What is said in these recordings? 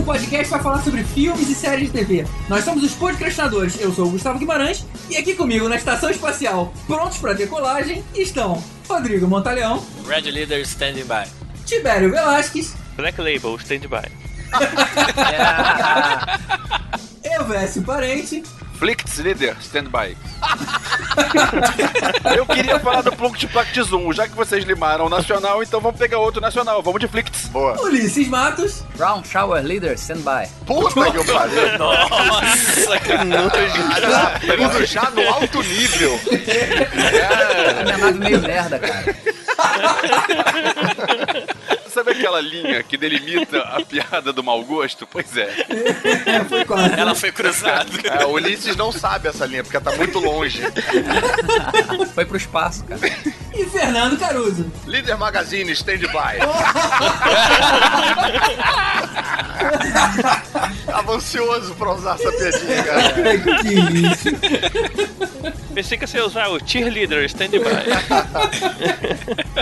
Um podcast para falar sobre filmes e séries de TV. Nós somos os podcastinadores, eu sou o Gustavo Guimarães, e aqui comigo na Estação Espacial, prontos para decolagem, estão Rodrigo Montaleão, Red Leader Standing By. Tibério Velasquez, Black Label Stand By. Elvésio Parente, Flicts Leader, stand by. Eu queria falar do Plunct Plact Zoom. Já que vocês limaram o nacional, então vamos pegar outro nacional. Vamos de Flicts. Boa. Ulisses Matos, Brown Shower Leader, stand by. Puta que eu pariu. Nossa, cara. Tudo já no alto nível. A minha nave meio merda, cara. Sabe aquela linha que delimita a piada do mau gosto? Pois é. foi quase. Ela foi cruzada. É, o Ulisses não sabe essa linha, porque tá muito longe. Foi pro espaço, cara. E Fernando Caruso. Líder Magazine, stand by. Tava ansioso pra usar essa piadinha, cara. que isso. Pensei que você ia usar o Cheerleader Stand By.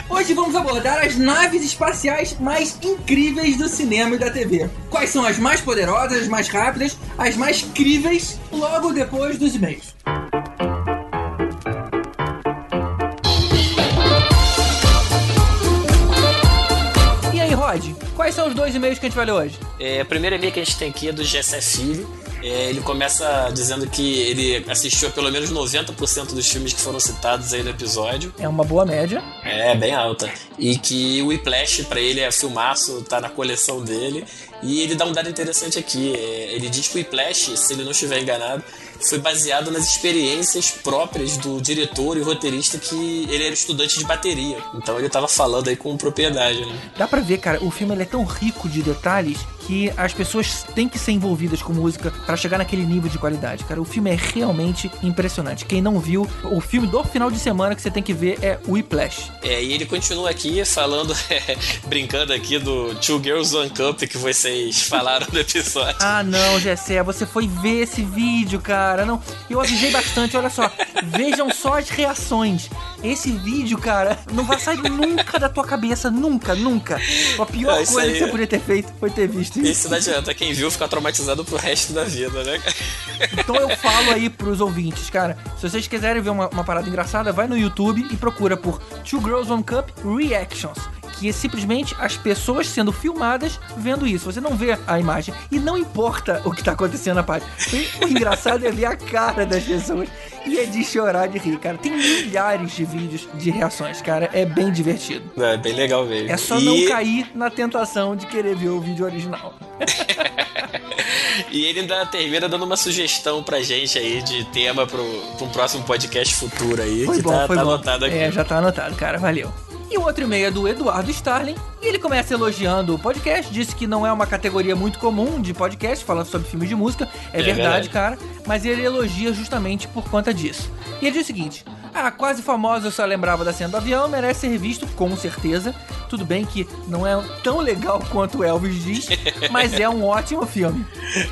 Hoje vamos abordar as naves espaciais mais incríveis do cinema e da TV. Quais são as mais poderosas, as mais rápidas, as mais críveis, logo depois dos e-mails. E aí, Rod, quais são os dois e-mails que a gente vai ler hoje? É, o primeiro e-mail que a gente tem aqui é do Gessé Filho. É, ele começa dizendo que ele assistiu a pelo menos 90% dos filmes que foram citados aí no episódio. É uma boa média. É, bem alta. E que o Whiplash, pra ele, é filmaço, tá na coleção dele. E ele dá um dado interessante aqui. é, ele diz que o Whiplash, se ele não estiver enganado, foi baseado nas experiências próprias do diretor e roteirista que ele era estudante de bateria. Então ele tava falando aí com propriedade, né? Dá pra ver, cara, o filme é tão rico de detalhes que as pessoas têm que ser envolvidas com música pra chegar naquele nível de qualidade, cara. O filme é realmente impressionante. Quem não viu, o filme do final de semana que você tem que ver é Whiplash. É, e ele continua aqui falando, brincando aqui do Two Girls One Cup que vocês falaram no episódio. Ah, não, Gessé, você foi ver esse vídeo, cara. Não, eu avisei bastante, olha só. Vejam só as reações. Esse vídeo, cara, não vai sair nunca da tua cabeça, nunca, nunca. A pior Ah, isso coisa aí- que você podia ter feito foi ter visto isso. Isso não adianta, quem viu fica traumatizado pro resto da vida, né? Então eu falo aí pros ouvintes, cara, se vocês quiserem ver uma, uma parada engraçada, vai no YouTube e procura por Two Girls One Cup Reactions. Que é simplesmente as pessoas sendo filmadas vendo isso. Você não vê a imagem. E não importa o que tá acontecendo na página. E O engraçado é ver a cara das pessoas. E é de chorar de rir, cara. Tem milhares de vídeos de reações, cara. É bem divertido. É bem legal mesmo. É só e, não cair na tentação de querer ver o vídeo original. E ele ainda termina dando uma sugestão pra gente aí de tema pro, pro um próximo podcast futuro aí, Foi que bom, tá, foi tá bom. anotado aqui. É, já tá anotado, cara. Valeu. E o outro e-mail é do Eduardo Starling. E ele começa elogiando o podcast, disse que não é uma categoria muito comum de podcast, falando sobre filmes de música. É, É verdade, verdade. cara. Mas ele elogia justamente por conta disso. E ele diz o seguinte: A quase famosa Eu Só Lembrava da Cena do Avião merece ser visto, com certeza. Tudo bem que não é tão legal quanto o Elvis diz, mas é um ótimo filme.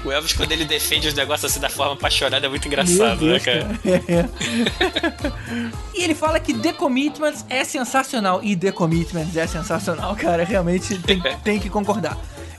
O Elvis, quando ele defende os negócios assim da forma apaixonada, é muito engraçado, né, Deus, cara? É. e ele fala que The Commitments é sensacional. E The Commitments é sensacional, cara. Realmente tem, tem que concordar.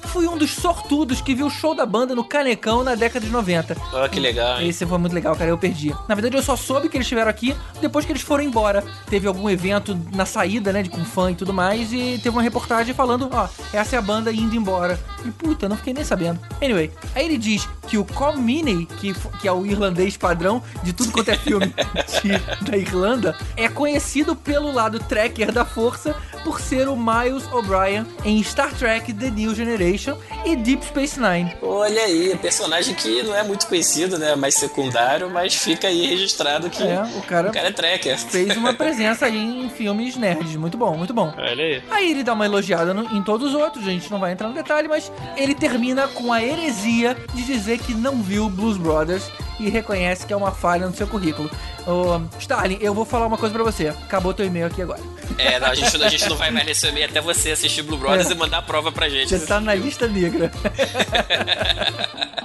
Fui um dos sortudos que viu o show da banda no Canecão na década de 90. Ó, que legal, hein? Esse foi muito legal, cara. Eu perdi. Na verdade, eu só soube que eles estiveram aqui depois que eles foram embora. Teve algum evento na saída, né, de com fã e tudo mais, e teve uma reportagem falando, ó, essa é a banda indo embora. E puta, não fiquei nem sabendo. Anyway, aí ele diz que o Colmini, que, que é o irlandês padrão de tudo quanto é filme de- da Irlanda, é conhecido pelo lado tracker da força por ser o Miles O'Brien em Star Trek The New Generation e Deep Space Nine. Olha aí, personagem que não é muito conhecido, né? Mais secundário, mas fica aí registrado que É, o cara o cara é tracker. fez uma presença aí em filmes nerds. Muito bom, muito bom. Olha aí. Aí ele dá uma elogiada no- em todos os outros, a gente não vai entrar no detalhe, mas ele termina com a heresia de dizer que não viu Blues Brothers e reconhece que é uma falha no seu currículo. Ô, Stalin, eu vou falar uma coisa pra você. Acabou teu e-mail aqui agora. É, não, a, gente, a gente não vai mais receber até você assistir Blue Brothers É. e mandar a prova pra gente. Você tá na lista negra.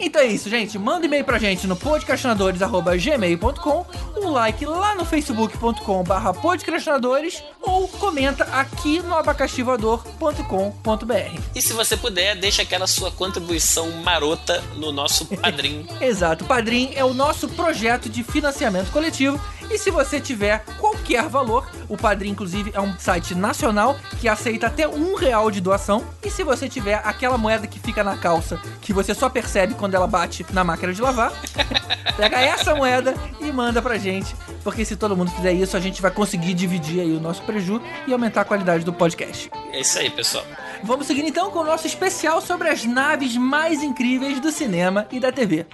Então é isso, gente. Manda e-mail pra gente no podcastinadores.gmail.com, um like lá no facebook.com barra podcastinadores ou comenta aqui no abacaxivador.com.br. E se você puder, deixa aquela sua contribuição marota no nosso padrinho. Exato, o Padrim é o nosso projeto de financiamento coletivo. E se você tiver qualquer valor, o Padrim, inclusive, é um site nacional que aceita até um real de doação. E se você tiver aquela moeda que fica na calça, que você só percebe quando ela bate na máquina de lavar, pega essa moeda e manda pra gente. Porque se todo mundo fizer isso, a gente vai conseguir dividir aí o nosso preju e aumentar a qualidade do podcast. É isso aí, pessoal. Vamos seguir então com o nosso especial sobre as naves mais incríveis do cinema e da TV.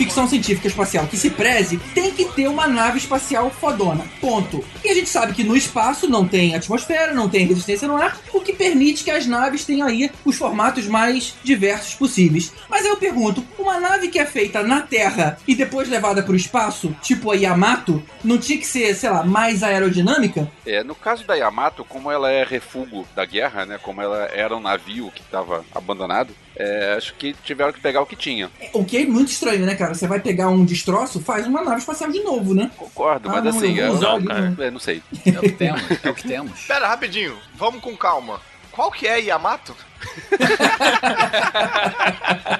Todo filme de ficção científica espacial que se preze tem que ter uma nave espacial fodona. Ponto. E a gente sabe que no espaço não tem atmosfera, não tem resistência no ar, o que permite que as naves tenham aí os formatos mais diversos possíveis. Mas aí eu pergunto, uma nave que é feita na Terra e depois levada para o espaço, tipo a Yamato, não tinha que ser, sei lá, mais aerodinâmica? É, no caso da Yamato, como ela é refúgio da guerra, né? Como ela era um navio que estava abandonado, é, acho que tiveram que pegar o que tinha. O que é muito estranho, né, cara? Você vai pegar um destroço, faz uma nave espacial de novo, né? Concordo, Ah, mas não, assim, eu é, não, ali, cara. né? é, não sei. É o que temos, é o que temos. Pera, rapidinho. Vamos com calma. Qual que é Yamato?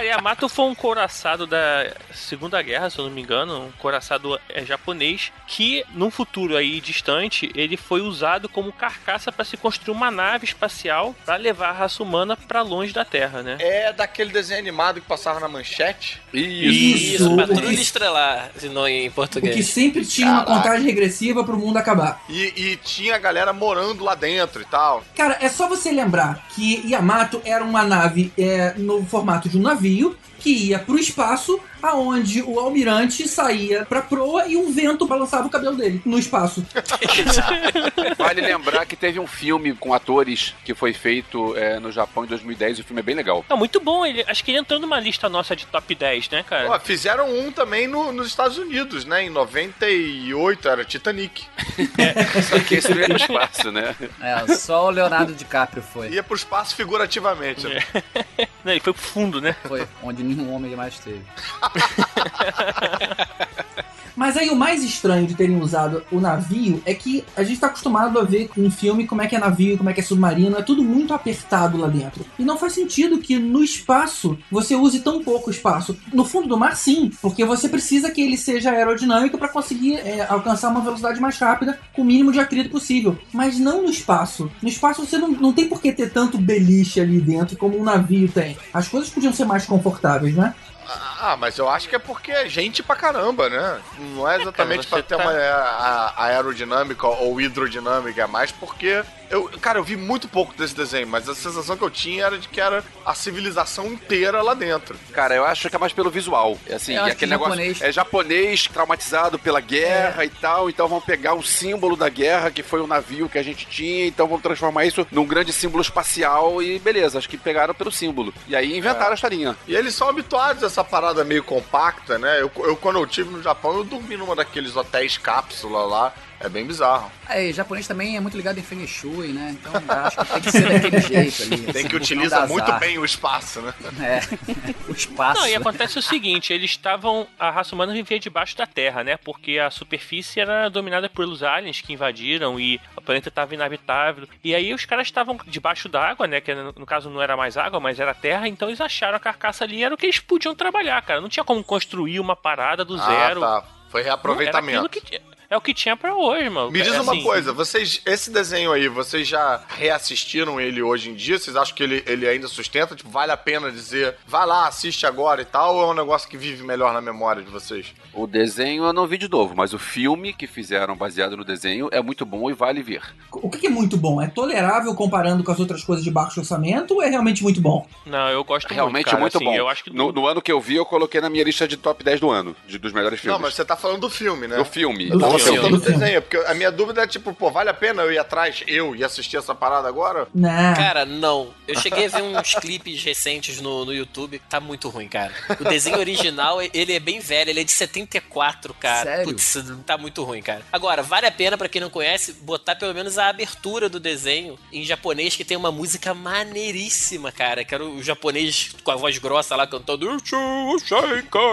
Cara, Yamato foi um couraçado da Segunda Guerra, se eu não me engano, um couraçado é, japonês, que num futuro aí distante, ele foi usado como carcaça para se construir uma nave espacial para levar a raça humana para longe da Terra, né? É daquele desenho animado que passava na manchete? Isso. Isso, o Patrulha que- Estrelar, se não em O que português. sempre tinha uma Caraca. contagem regressiva pro mundo acabar. E, e tinha a galera morando lá dentro e tal. Cara, é só você lembrar que Yamato era uma nave é, no formato de um navio See you. Que ia pro espaço, aonde o almirante saía pra proa e um vento balançava o cabelo dele no espaço. Vale lembrar que teve um filme com atores que foi feito é, no Japão em 2010 e o filme é bem legal. Não, muito bom. Ele, acho que ele entrou numa lista nossa de top 10, né, cara? Pô, fizeram um também no- nos Estados Unidos, né? Em 98 era Titanic. Só que esse não é no espaço, né? É, só o Leonardo DiCaprio foi. Ia pro espaço figurativamente. né? Não, ele foi pro fundo, né? Foi onde nenhum homem mais teve. Mas aí o mais estranho de terem usado o navio é que a gente tá acostumado a ver em filme como é que é navio, como é que é submarino, é tudo muito apertado lá dentro. E não faz sentido que no espaço você use tão pouco espaço. No fundo do mar, sim, porque você precisa que ele seja aerodinâmico para conseguir é, alcançar uma velocidade mais rápida com o mínimo de atrito possível. Mas não no espaço. No espaço você não, não tem por que ter tanto beliche ali dentro como um navio tem. As coisas podiam ser mais confortáveis, né? Ah, mas eu acho que é porque é gente pra caramba, né? Não é exatamente cara, pra você ter tá- uma a- a- aerodinâmica ou hidrodinâmica, é mais porque. Eu, cara, eu vi muito pouco desse desenho, mas a sensação que eu tinha era de que era a civilização inteira lá dentro. Cara, eu acho que é mais pelo visual. É assim, Eu acho aquele que negócio japonês- é japonês traumatizado pela guerra e tal, então vamos pegar o símbolo da guerra, que foi o navio que a gente tinha, então vamos transformar isso num grande símbolo espacial e beleza, acho que pegaram pelo símbolo. E aí inventaram a historinha. E eles são habituados a essa parada meio compacta, né? Eu, eu, quando eu tive no Japão, eu dormi numa daqueles hotéis cápsula lá. É bem bizarro. É, japonês também é muito ligado em Feng Shui, né? Então acho que tem que ser daquele jeito ali. Tem assim, que não utiliza dá muito bem o espaço, né? É, o espaço. Não, e né? acontece o seguinte, eles estavam. A raça humana vivia debaixo da Terra, né? Porque a superfície era dominada pelos aliens que invadiram e o planeta estava inabitável. E aí os caras estavam debaixo d'água, né? Que no caso não era mais água, mas era terra, então eles acharam a carcaça ali, era o que eles podiam trabalhar, cara. Não tinha como construir uma parada do zero. Ah, tá. Foi Era reaproveitamento. aquilo que tinha- É o que tinha pra hoje, mano. Me diz É uma assim, coisa, vocês, esse desenho aí, vocês já reassistiram ele hoje em dia? Vocês acham que ele, ele ainda sustenta? Tipo, vale a pena dizer, vai lá, assiste agora e tal? Ou é um negócio que vive melhor na memória de vocês? O desenho eu não vi de novo, mas o filme que fizeram baseado no desenho é muito bom e vale ver. O que é muito bom? É tolerável comparando com as outras coisas de baixo orçamento ou é realmente muito bom? Não, eu gosto Realmente muito, cara. muito assim, bom. Eu acho que no, no ano que eu vi, eu coloquei na minha lista de top 10 do ano, de, dos melhores filmes. Não, mas você tá falando do filme, né? Do filme. Do Do do filme. desenho, porque a minha dúvida é tipo, pô, vale a pena eu ir atrás, eu, e assistir essa parada agora? Não. Cara, não. Eu cheguei a ver uns clipes recentes no, no YouTube, tá muito ruim, cara. O desenho original, ele é bem velho, ele é de 74, cara. Sério? Putz, tá muito ruim, cara. Agora, vale a pena, pra quem não conhece, botar pelo menos a abertura do desenho em japonês, que tem uma música maneiríssima, cara. Que era o japonês com a voz grossa lá cantando.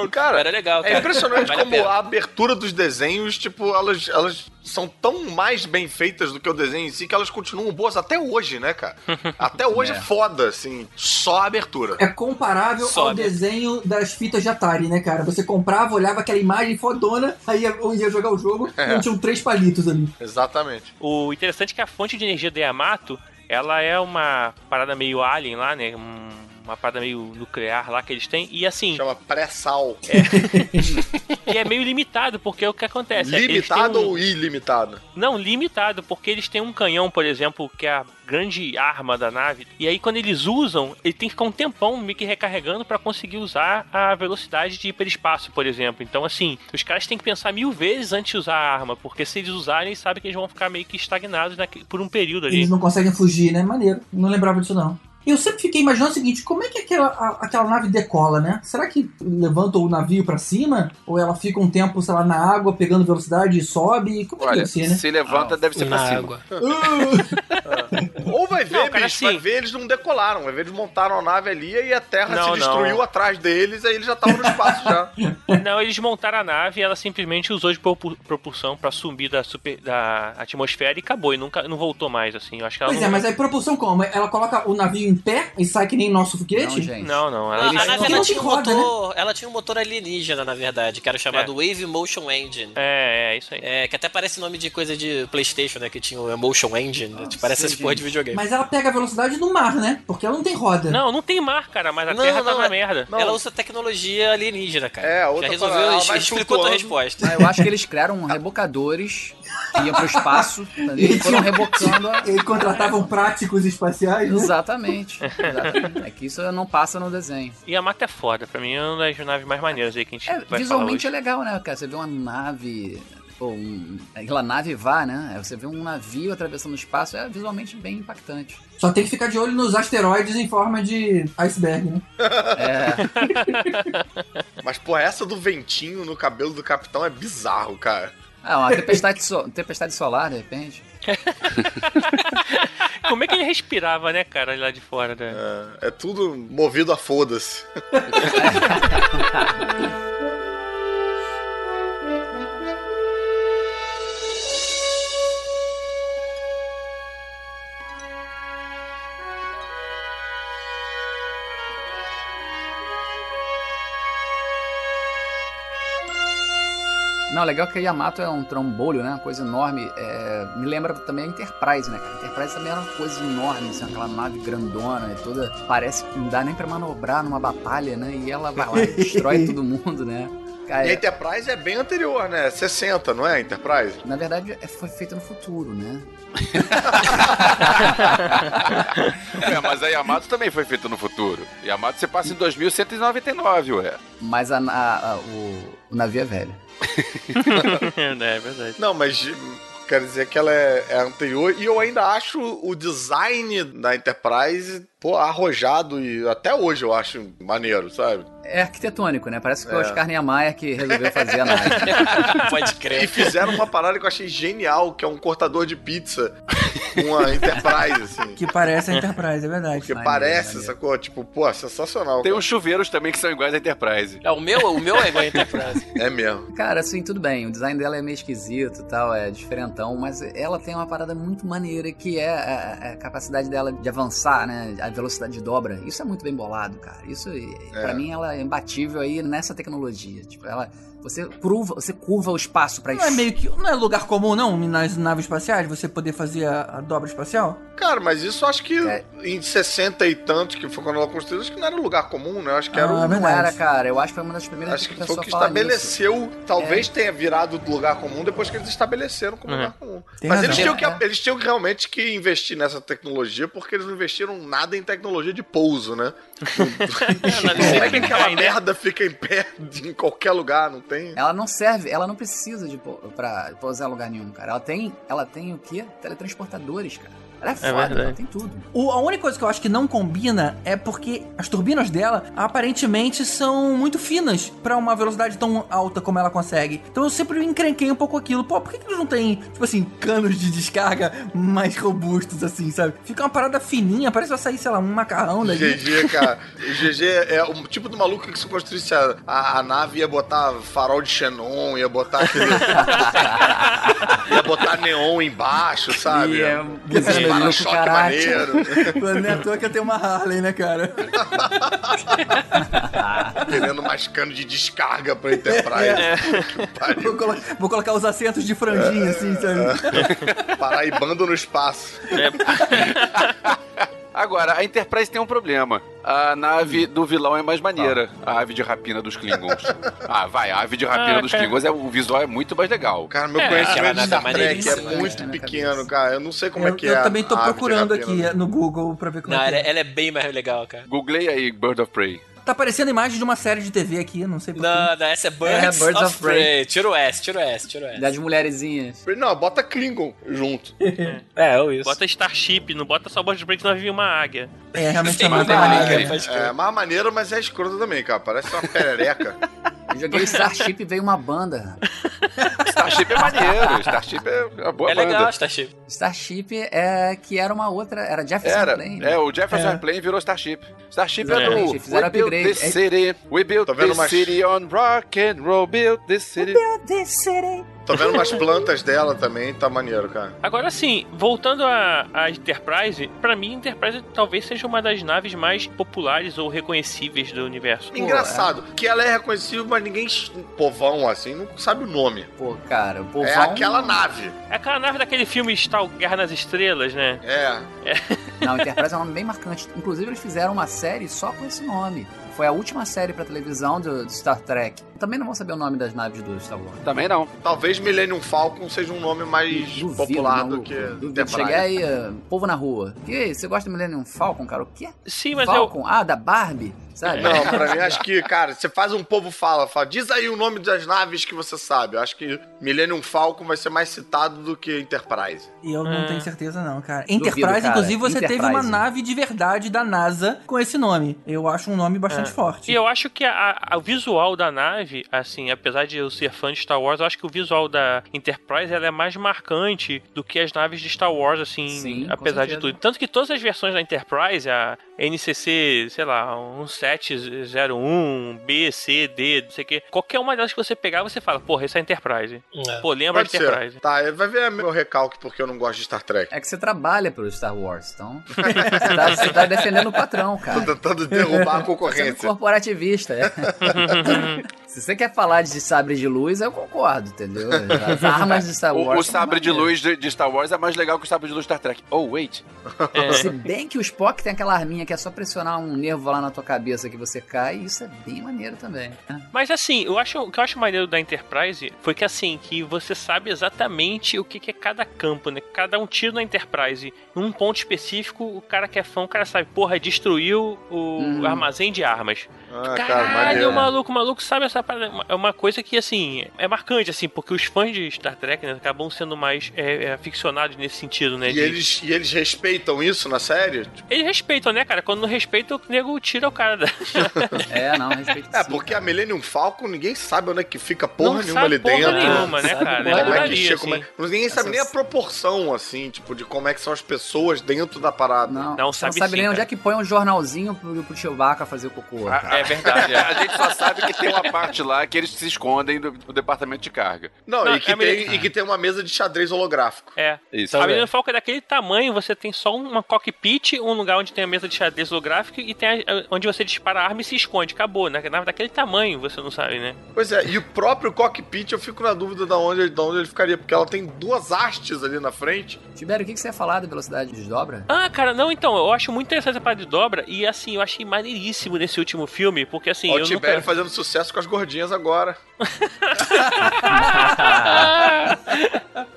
Cara, era legal, cara. É impressionante Vale a como pena. a, abertura dos desenhos, tipo, elas, elas são tão mais bem feitas do que o desenho em si que elas continuam boas até hoje, né, cara? Até hoje é, É. foda, assim, só a abertura. É comparável ao Sobe. desenho das fitas de Atari, né, cara? Você comprava, olhava aquela imagem fodona, aí ia, ia jogar o jogo É. e tinham três palitos ali. Exatamente. O interessante é que a fonte de energia do Yamato, ela é uma parada meio alien lá, né? Um- Uma parada meio nuclear lá que eles têm. E assim, Chama pré-sal. e é meio limitado, porque o que acontece? é, Limitado um- ou ilimitado? Não, limitado, porque eles têm um canhão, por exemplo, que é a grande arma da nave. E aí, quando eles usam, ele tem que ficar um tempão meio que recarregando pra conseguir usar a velocidade de hiperespaço, por exemplo. Então, assim, os caras têm que pensar mil vezes antes de usar a arma, porque se eles usarem, eles sabem que eles vão ficar meio que estagnados por um período ali. Eles não conseguem fugir, né? Maneiro. Não lembrava disso, não. Eu sempre fiquei imaginando o seguinte, como é que aquela, a- aquela nave decola, né? Será que levanta o navio pra cima? Ou ela fica um tempo, sei lá, na água, pegando velocidade e sobe? Como é que Olha, deve ser, né? se levanta, deve ser pra Na cima. água. Ou vai ver, Não, cara, bicho, assim- vai ver, eles não decolaram. Vai ver, eles montaram a nave ali e a Terra Não, se destruiu não. atrás deles, aí eles já estavam no espaço já. Não, eles montaram a nave e ela simplesmente usou de propu- propulsão pra subir da, super, da atmosfera e acabou. E nunca não voltou mais, assim. Eu acho que ela Pois não... é, mas aí propulsão como? Ela coloca o navio em pé e sai que nem nosso foguete? Não, gente. Não, não. A, Ela... a nave ela não tinha, um roda, motor, ela tinha um motor alienígena, na verdade, que era chamado Wave Motion Engine. É, é, isso aí. É, que até parece nome de coisa de Playstation, né? Que tinha o Emotion Engine, né? Tipo, parece sei, esse porra de videogame. Mas ela pega a velocidade do mar, né? Porque ela não tem roda. Não, não tem mar, cara, mas a Não, Terra não, tá na é- merda. Ela usa tecnologia alienígena, cara. É, Já outra resolveu, parada, ela explicou a tua resposta. Ah, eu acho que eles criaram rebocadores que iam pro espaço e foram rebocando a... Eles contratavam práticos espaciais, né? Exatamente, exatamente. É que isso não passa no desenho. E a Mata é foda, pra mim é uma das naves mais maneiras aí que a gente É, vai visualmente é legal, né, cara? Você vê uma nave. Pô, um, aquela nave vá, né? Aí Você vê um navio atravessando o espaço, é visualmente bem impactante. Só tem que ficar de olho nos asteroides em forma de iceberg, né? É. Mas, pô, essa do ventinho no cabelo do capitão é bizarro, cara. Ah, uma tempestade, so- tempestade solar, de repente. Como é que ele respirava, né, cara, lá de fora da... É, é tudo movido a foda-se. Não, legal que a Yamato é um trombolho, né? Uma coisa enorme. É, me lembra também a Enterprise, né, cara? A Enterprise também era uma coisa enorme, assim, aquela nave grandona e toda. Parece que não dá nem pra manobrar numa batalha, né? E ela vai lá e destrói todo mundo, né? Cara, E a Enterprise é bem anterior, né? 60, não é, Enterprise? na verdade, é- foi feita no futuro, né? É, mas a Yamato também foi feita no futuro. Yamato você passa em 2199, ué. Mas a, a- a- o, o navio é velho. é verdade. Não, mas quer dizer que ela é, é anterior. E eu ainda acho o design da Enterprise, pô, arrojado e até hoje eu acho maneiro, sabe? É arquitetônico, né? Parece que foi o É. Oscar Niemeyer que resolveu fazer a nave. Pode E crer. fizeram uma parada que eu achei genial, que é um cortador de pizza com a Enterprise, assim. Que parece a Enterprise, é verdade. Porque Maneiro, parece, maneiro. sacou? Tipo, pô, sensacional. Tem cara. uns chuveiros também que são iguais à Enterprise. É, o meu, o meu é igual a Enterprise. É mesmo. Cara, assim, tudo bem. O design dela é meio esquisito e tal, é diferentão, mas ela tem uma parada muito maneira que é a, a capacidade dela de avançar, né? A velocidade de dobra. Isso é muito bem bolado, cara. Isso, É. pra mim, ela é imbatível aí nessa tecnologia. Tipo, ela. Você curva, você curva o espaço pra Não é meio que. Não é lugar comum, não, nas naves espaciais, você poder fazer a, a dobra espacial? Cara, mas isso acho que É. em 60 e tantos, que foi quando ela construiu, acho que não era lugar comum, né? Eu acho que era Ah, um. Não verdade. era, cara. Eu acho que foi uma das primeiras Acho que a foi o que fala nisso. estabeleceu, talvez tenha virado do lugar comum depois que eles estabeleceram como Uhum. lugar comum. Tem Mas razão. eles tinham, que, É. eles tinham que realmente que investir nessa tecnologia, porque eles não investiram nada em tecnologia de pouso, né? Como é que aquela merda fica em pé em qualquer lugar, não tem? Ela não serve, ela não precisa de pou- pra pousar em lugar nenhum, cara. Ela tem, ela tem o quê? Teletransportadores, cara. Ela é foda, verdade. ela tem tudo. O- a única coisa que eu acho que não combina é porque as turbinas dela aparentemente são muito finas pra uma velocidade tão alta como ela consegue. Então eu sempre encrenquei um pouco aquilo. Pô, por que, que eles não têm, tipo assim, canos de descarga mais robustos, assim, sabe? Fica uma parada fininha, parece que vai sair, sei lá, um macarrão dali. GG, cara. O GG é o tipo do maluco que se construísse a, a, a nave ia botar farol de xenon, ia botar aquele. ia botar neon embaixo, sabe? E é para-choque caráter. maneiro. Não é à toa que eu tenho uma Harley, né, cara? Querendo mais cano de descarga pra Enterprise. É. Pariu. Vou, colo- vou colocar os assentos de franjinha, assim, sabe? Paraibando no espaço. Agora, a Enterprise tem um problema. A nave do vilão é mais maneira. A ave de rapina dos Klingons. Ah, vai, a ave de rapina Ah, dos cara. Klingons, é, o visual é muito mais legal. Cara, meu É, conhecimento de nave Star Trek é muito né, pequeno, cara. Eu não sei como eu é que eu é. também tô procurando aqui rapina. é, no Google pra ver como Não, é que ela, é. ela é bem mais legal, cara. Googlei aí Bird of Prey. Tá aparecendo imagem de uma série de TV aqui, não sei porquê. Não, não, essa é Birds, Birds of, of Prey. Prey. Tira o S, tira o S, tira o S. Das mulherzinhas. Não, bota Klingon junto. É, ou isso. Bota Starship, não bota só Bird Break, nós vimos uma águia. É, realmente Tem é mais uma maneiro. É mais maneiro, mas é escroto também, cara. Parece uma perereca. Eu joguei Starship e veio uma banda. Starship é maneiro. Starship é uma boa É banda. legal, Starship. Starship é que era uma outra. Era Jefferson Era, Airplane. é, o Jefferson É. Airplane virou Starship. Starship é, Exatamente, do fizeram We built this city, we built Tô vendo this umas- city on rock and roll, built this city. Tô vendo umas plantas dela também, tá maneiro, cara. Agora sim, voltando à Enterprise, pra mim Enterprise talvez seja uma das naves mais populares ou reconhecíveis do universo. Engraçado, que ela é reconhecível, mas ninguém, povão assim, não sabe o nome. Pô, cara, o. É aquela nave. É aquela nave daquele filme Star Guerra nas Estrelas, né? É. Não, Enterprise é um nome bem marcante. Inclusive, eles fizeram uma série só com esse nome. Foi a última série pra televisão do, do Star Trek. Também não vão saber o nome das naves do Star Wars. Também não. Talvez Millennium Falcon seja um nome mais Duvido, popular do maluco. que Duvido. Enterprise. Cheguei aí, uh, povo na rua. Que você gosta do Millennium Falcon, cara? O quê? Sim, mas eu. Falcon? Ah, da Barbie? Sabe? Não, pra mim acho que, cara, você faz um povo fala, fala, diz aí o nome das naves que você sabe. Eu acho que Millennium Falcon vai ser mais citado do que Enterprise. E eu não É. tenho certeza não, cara. Duvido, Enterprise, cara. inclusive, você teve uma Enterprise. nave de verdade da NASA com esse nome. Eu acho um nome bastante forte. E eu acho que a, a- o visual da nave, assim, apesar de eu ser fã de Star Wars, eu acho que o visual da Enterprise ela é mais marcante do que as naves de Star Wars, assim, Sim, apesar de tudo. Tanto que todas as versões da Enterprise, a NCC, sei lá, 1701, B, C, D, não sei o quê, qualquer uma delas que você pegar, você fala, porra, essa é a Enterprise. É. Pô, lembra Pode de Enterprise. ser. Tá, vai ver meu recalque porque eu não gosto de Star Trek. É que você trabalha pro Star Wars, então. Você tá, você tá defendendo o patrão, cara. Tô tentando derrubar a Tá sendo concorrência. corporativista, é. Se você quer falar de sabre de luz, eu concordo, entendeu? As armas de Star O, Wars. o são sabre de luz de, de Star Wars é mais legal que o sabre de luz de Star Trek. Oh, wait. É. Se bem que o Spock tem aquela arminha que é só pressionar um nervo lá na tua cabeça que você cai, isso é bem maneiro também. Mas assim, eu acho, o que eu acho maneiro da Enterprise foi que assim, que você sabe exatamente o que, que é cada campo, né? Cada um tiro na Enterprise. Num ponto específico, o cara que é fã, o cara sabe, porra, destruiu o Uhum. armazém de armas. Ah, cara, Caralho, maneiro. o maluco, o maluco sabe essa parada- é uma coisa que, assim, é marcante, assim, porque os fãs de Star Trek né, acabam sendo mais é, é, aficionados nesse sentido, né? E de- eles, e eles respeitam isso na série? Tipo, Eles respeitam, né, cara? Quando não respeita, o nego tira o cara da. É, não, respeito É, sim, porque cara. a Millennium Falcon, ninguém sabe onde é que fica porra não nenhuma sabe ali porra dentro. nenhuma, né, Sabe cara? como É Como é que chega, assim. como é- Ninguém sabe nem a Essas- proporção, assim, tipo, de como é que são as pessoas dentro da parada. Não, Não, sabe não sabe sim, nem onde cara. é que põe um jornalzinho pro, pro Chewbacca fazer o cocô. É verdade, é. A gente só sabe que tem uma parte lá que eles se escondem do, do departamento de carga. Não, Não, e, que é tem, e que tem uma mesa de xadrez holográfico. É. Isso. A. Millennium Falcon é daquele tamanho, você tem só uma cockpit, um lugar onde tem a mesa de xadrez holográfico e tem a- onde você dispara a arma e se esconde. Acabou, né? Na daquele tamanho, você não sabe, né? Pois é, e o próprio cockpit eu fico na dúvida de onde, de onde ele ficaria, porque ela tem duas hastes ali na frente. Tibério, o que, que você ia falar da velocidade de dobra? Ah, cara, não, então, eu acho muito interessante a parte de dobra e assim, eu achei maneiríssimo nesse último filme, porque assim, Ó, eu o Tibério nunca... fazendo sucesso com as gordinhas agora.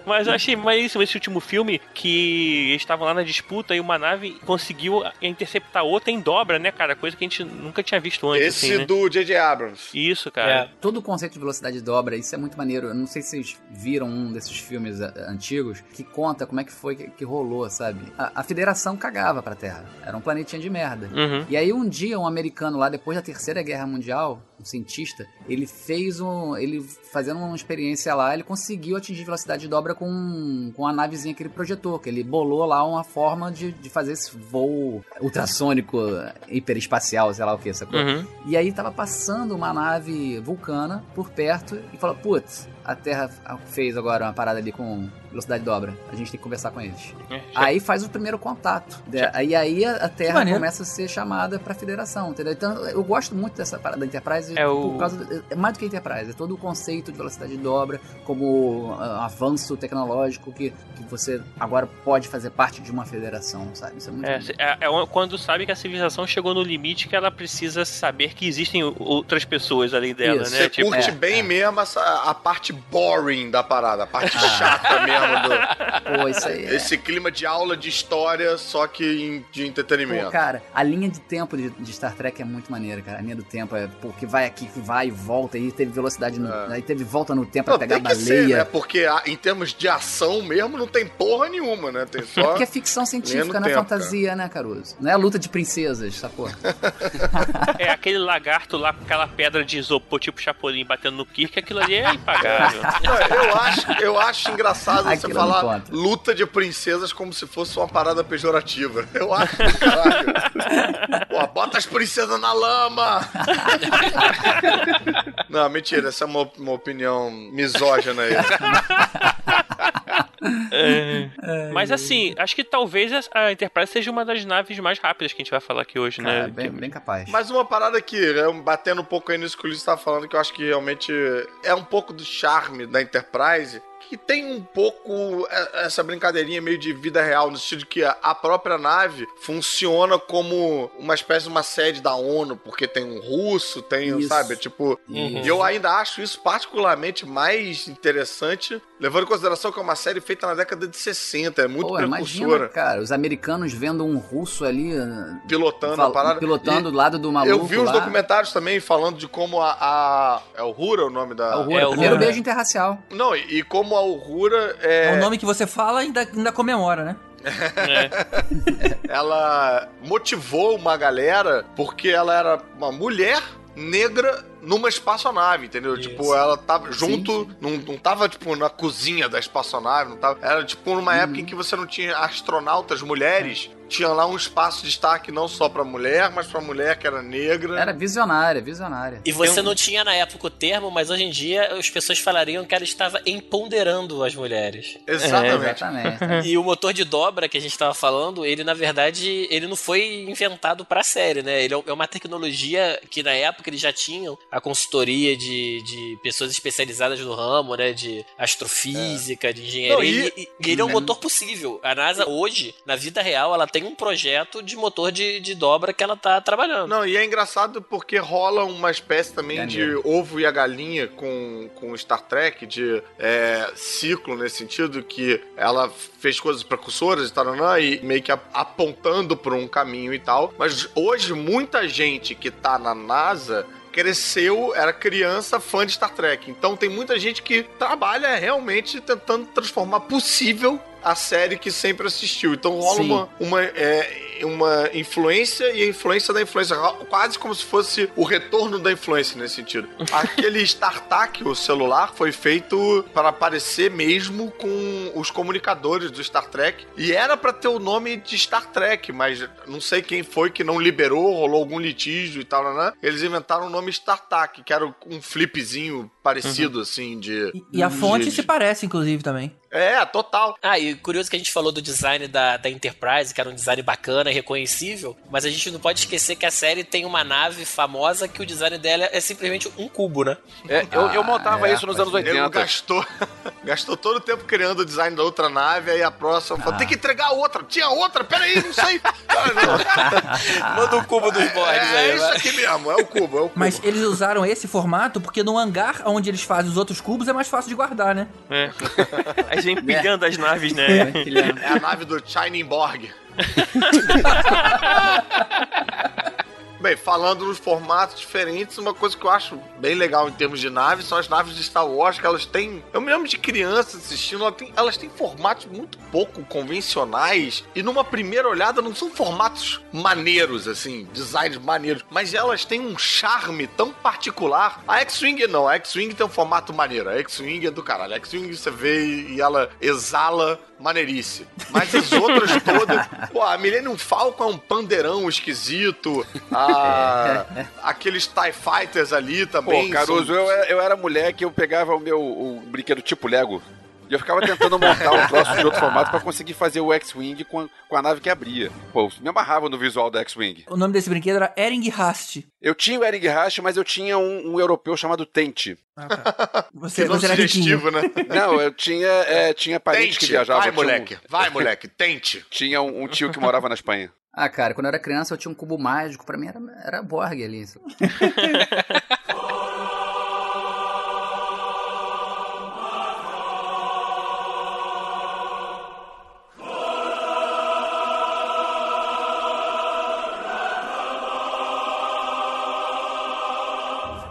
Mas eu achei maneiríssimo esse último filme que eles estavam lá na disputa e uma nave conseguiu interceptar outra em dobra, né, cara? Coisa que a gente nunca tinha visto antes, Esse assim, né? do J.J. Abrams. Isso, cara. É. Todo o conceito de velocidade de dobra, isso é muito maneiro. Eu não sei se vocês viram um desses filmes ah, antigos que conta como é que foi que, que rolou, sabe? A, a federação cagava pra Terra. Era um planetinha de merda. Uhum. E aí um dia um americano lá, depois da Terceira Guerra Mundial, um cientista, ele fez um. ele fazendo uma experiência lá, ele conseguiu atingir velocidade de dobra com, com a navezinha que ele projetou, que ele bolou lá uma forma de, de fazer esse voo ultrassônico, hiperespacial, sei lá o que, sacou? Uhum. E aí tava passando uma nave vulcana por perto e falou: Putz, a Terra fez agora uma parada ali com velocidade dobra. A gente tem que conversar com eles. É, Aí faz o primeiro contato. De- Aí, aí a Terra começa a ser chamada pra federação, entendeu? Então eu gosto muito dessa parada da Enterprise É por o- causa. É mais do que Enterprise, é todo o conceito de velocidade de dobra, como ah, avanço tecnológico que, que você agora pode fazer parte de uma federação, sabe? Isso é muito É, é, é quando sabe que a civilização chegou no limite que ela precisa saber que existem outras pessoas além dela, Isso. né? Você Tipo, curte é, bem é. mesmo essa, a parte boring da parada, a parte chata mesmo do, Pô, isso aí é. Esse clima de aula de história, só que em- de entretenimento. Pô, cara, a linha de tempo de, de Star Trek é muito maneira, cara. A linha do tempo é porque vai aqui, vai e volta, aí teve velocidade no. É. Aí teve volta no tempo Não, pra pegar tem a que baleia. ser, né? Porque a- em termos de ação mesmo, não tem porra nenhuma, né? Tem só... Porque é ficção científica, não é fantasia, né, Caruso? Não é a luta de princesas, sacou? é aquele lagarto lá com aquela pedra de isopor, tipo Chapolin, batendo no Kirk, aquilo ali é impagável. Não, eu, acho, eu acho engraçado você Aquilo não falar conta. luta de princesas como se fosse uma parada pejorativa. Eu acho caralho. Pô, bota as princesas na lama! Não, mentira, essa é uma, uma opinião misógina aí. Mas assim, acho que talvez a Enterprise seja uma das naves mais rápidas que a gente vai falar aqui hoje, Cara, né? bem, bem capaz. Mas uma parada que, é, batendo um pouco aí nisso que o Ulisses tava falando, que eu acho que realmente é um pouco do charme da Enterprise, que tem um pouco é, essa brincadeirinha meio de vida real, no sentido que a a própria nave funciona como uma espécie de uma sede da ONU, porque tem um russo, tem, Isso. sabe, tipo... Uhum. E eu ainda acho isso particularmente mais interessante, levando em consideração que é uma série feita na década de 60, é muito Pô, precursora, imagina, cara, os americanos vendo um russo ali uh, pilotando fal- a parada. pilotando E- do lado do maluco Eu vi uns lá. documentários também falando de como a. a- é o Rura o nome da. É o Rura, É, o primeiro Rura. beijo interracial. Não, e, e como a Uhura É é, o nome que você fala e ainda, ainda comemora, né? ela motivou uma galera porque ela era uma mulher negra numa espaçonave, entendeu? Isso. Tipo, ela tava junto, sim. Não, não tava, tipo, na cozinha da espaçonave, não tava. Era, tipo, numa Uhum. época em que você não tinha astronautas mulheres, tinha lá um espaço de destaque não só pra mulher, mas pra mulher que era negra. Era visionária, visionária. E você não tinha na época o termo, mas hoje em dia as pessoas falariam que ela estava empoderando as mulheres. Exatamente. Exatamente. E o motor de dobra que a gente estava falando, ele na verdade, ele não foi inventado pra série, né? Ele é é uma tecnologia que na época eles já tinham a consultoria de, de pessoas especializadas no ramo, né? De astrofísica, de engenharia. Não, e, e- e- e ele é um motor possível. A NASA hoje, na vida real, ela tem um projeto de motor de, de dobra que ela tá trabalhando. Não, e é engraçado porque rola uma espécie também de ovo e a galinha com, com Star Trek, de é, ciclo nesse sentido, que ela fez coisas precursoras e tal, e meio que apontando por um caminho e tal. Mas hoje, muita gente que tá na NASA cresceu, era criança, fã de Star Trek. Então tem muita gente que trabalha realmente tentando transformar possível a série que sempre assistiu. Então rola Sim. uma, uma, é, uma influência e a influência da influência. Quase como se fosse o retorno da influência nesse sentido. Aquele StarTAC, o celular, foi feito para aparecer mesmo com os comunicadores do Star Trek. E era para ter o nome de Star Trek, mas não sei quem foi que não liberou, rolou algum litígio e tal, né? Eles inventaram o nome StarTAC, que era um flipzinho parecido, assim, de... E, e a fonte de- se parece, inclusive, também. É, total. Ah, e curioso que a gente falou do design da, da Enterprise, que era um design bacana e reconhecível, mas a gente não pode esquecer que a série tem uma nave famosa que o design dela é simplesmente um cubo, né? É, eu, eu montava é, isso nos anos O nego 80. gastou, gastou todo o tempo criando o design da outra nave, aí a próxima falou, tem que entregar a outra. Tinha outra? Peraí, não sei. Ah. Manda o cubo dos Borgs É, aí, é isso aqui mesmo, é o cubo, é o cubo. Mas eles usaram esse formato porque no hangar onde eles fazem os outros cubos é mais fácil de guardar, né? É. Aí vem empilhando as naves, né? É a nave do Shining Borg. Bem, falando nos formatos diferentes, uma coisa que eu acho bem legal em termos de naves são as naves de Star Wars, que elas têm. Eu me lembro de criança assistindo, ela tem- elas têm formatos muito pouco convencionais e numa primeira olhada não são formatos maneiros, assim, designs maneiros, mas elas têm um charme tão particular. A X-Wing não, a X-Wing tem um formato maneiro, a X-Wing é do caralho. A X-Wing você vê e ela exala maneirice. Mas as outras todas. Pô, a Millennium Falcon é um pandeirão esquisito. A, aqueles TIE Fighters ali também. Pô, Caruso, são- eu, eu era moleque, eu pegava o meu o brinquedo tipo Lego. E eu ficava tentando montar um troço de outro formato pra conseguir fazer o X-Wing com, a- com a nave que abria. Pô, me amarrava no visual do X-Wing. O nome desse brinquedo era Ering Hast. Eu tinha o Ering Hash, mas eu tinha um, um europeu chamado Tente. Ah, tá. Você, Que você era riquinho. sugestivo, né? Não, eu tinha, é, tinha parentes que viajavam. Vai, tinha um- moleque. Vai, moleque. Tente. Tinha um, um tio que morava na Espanha. Ah, cara, quando eu era criança eu tinha um cubo mágico, pra mim era, era Borg ali.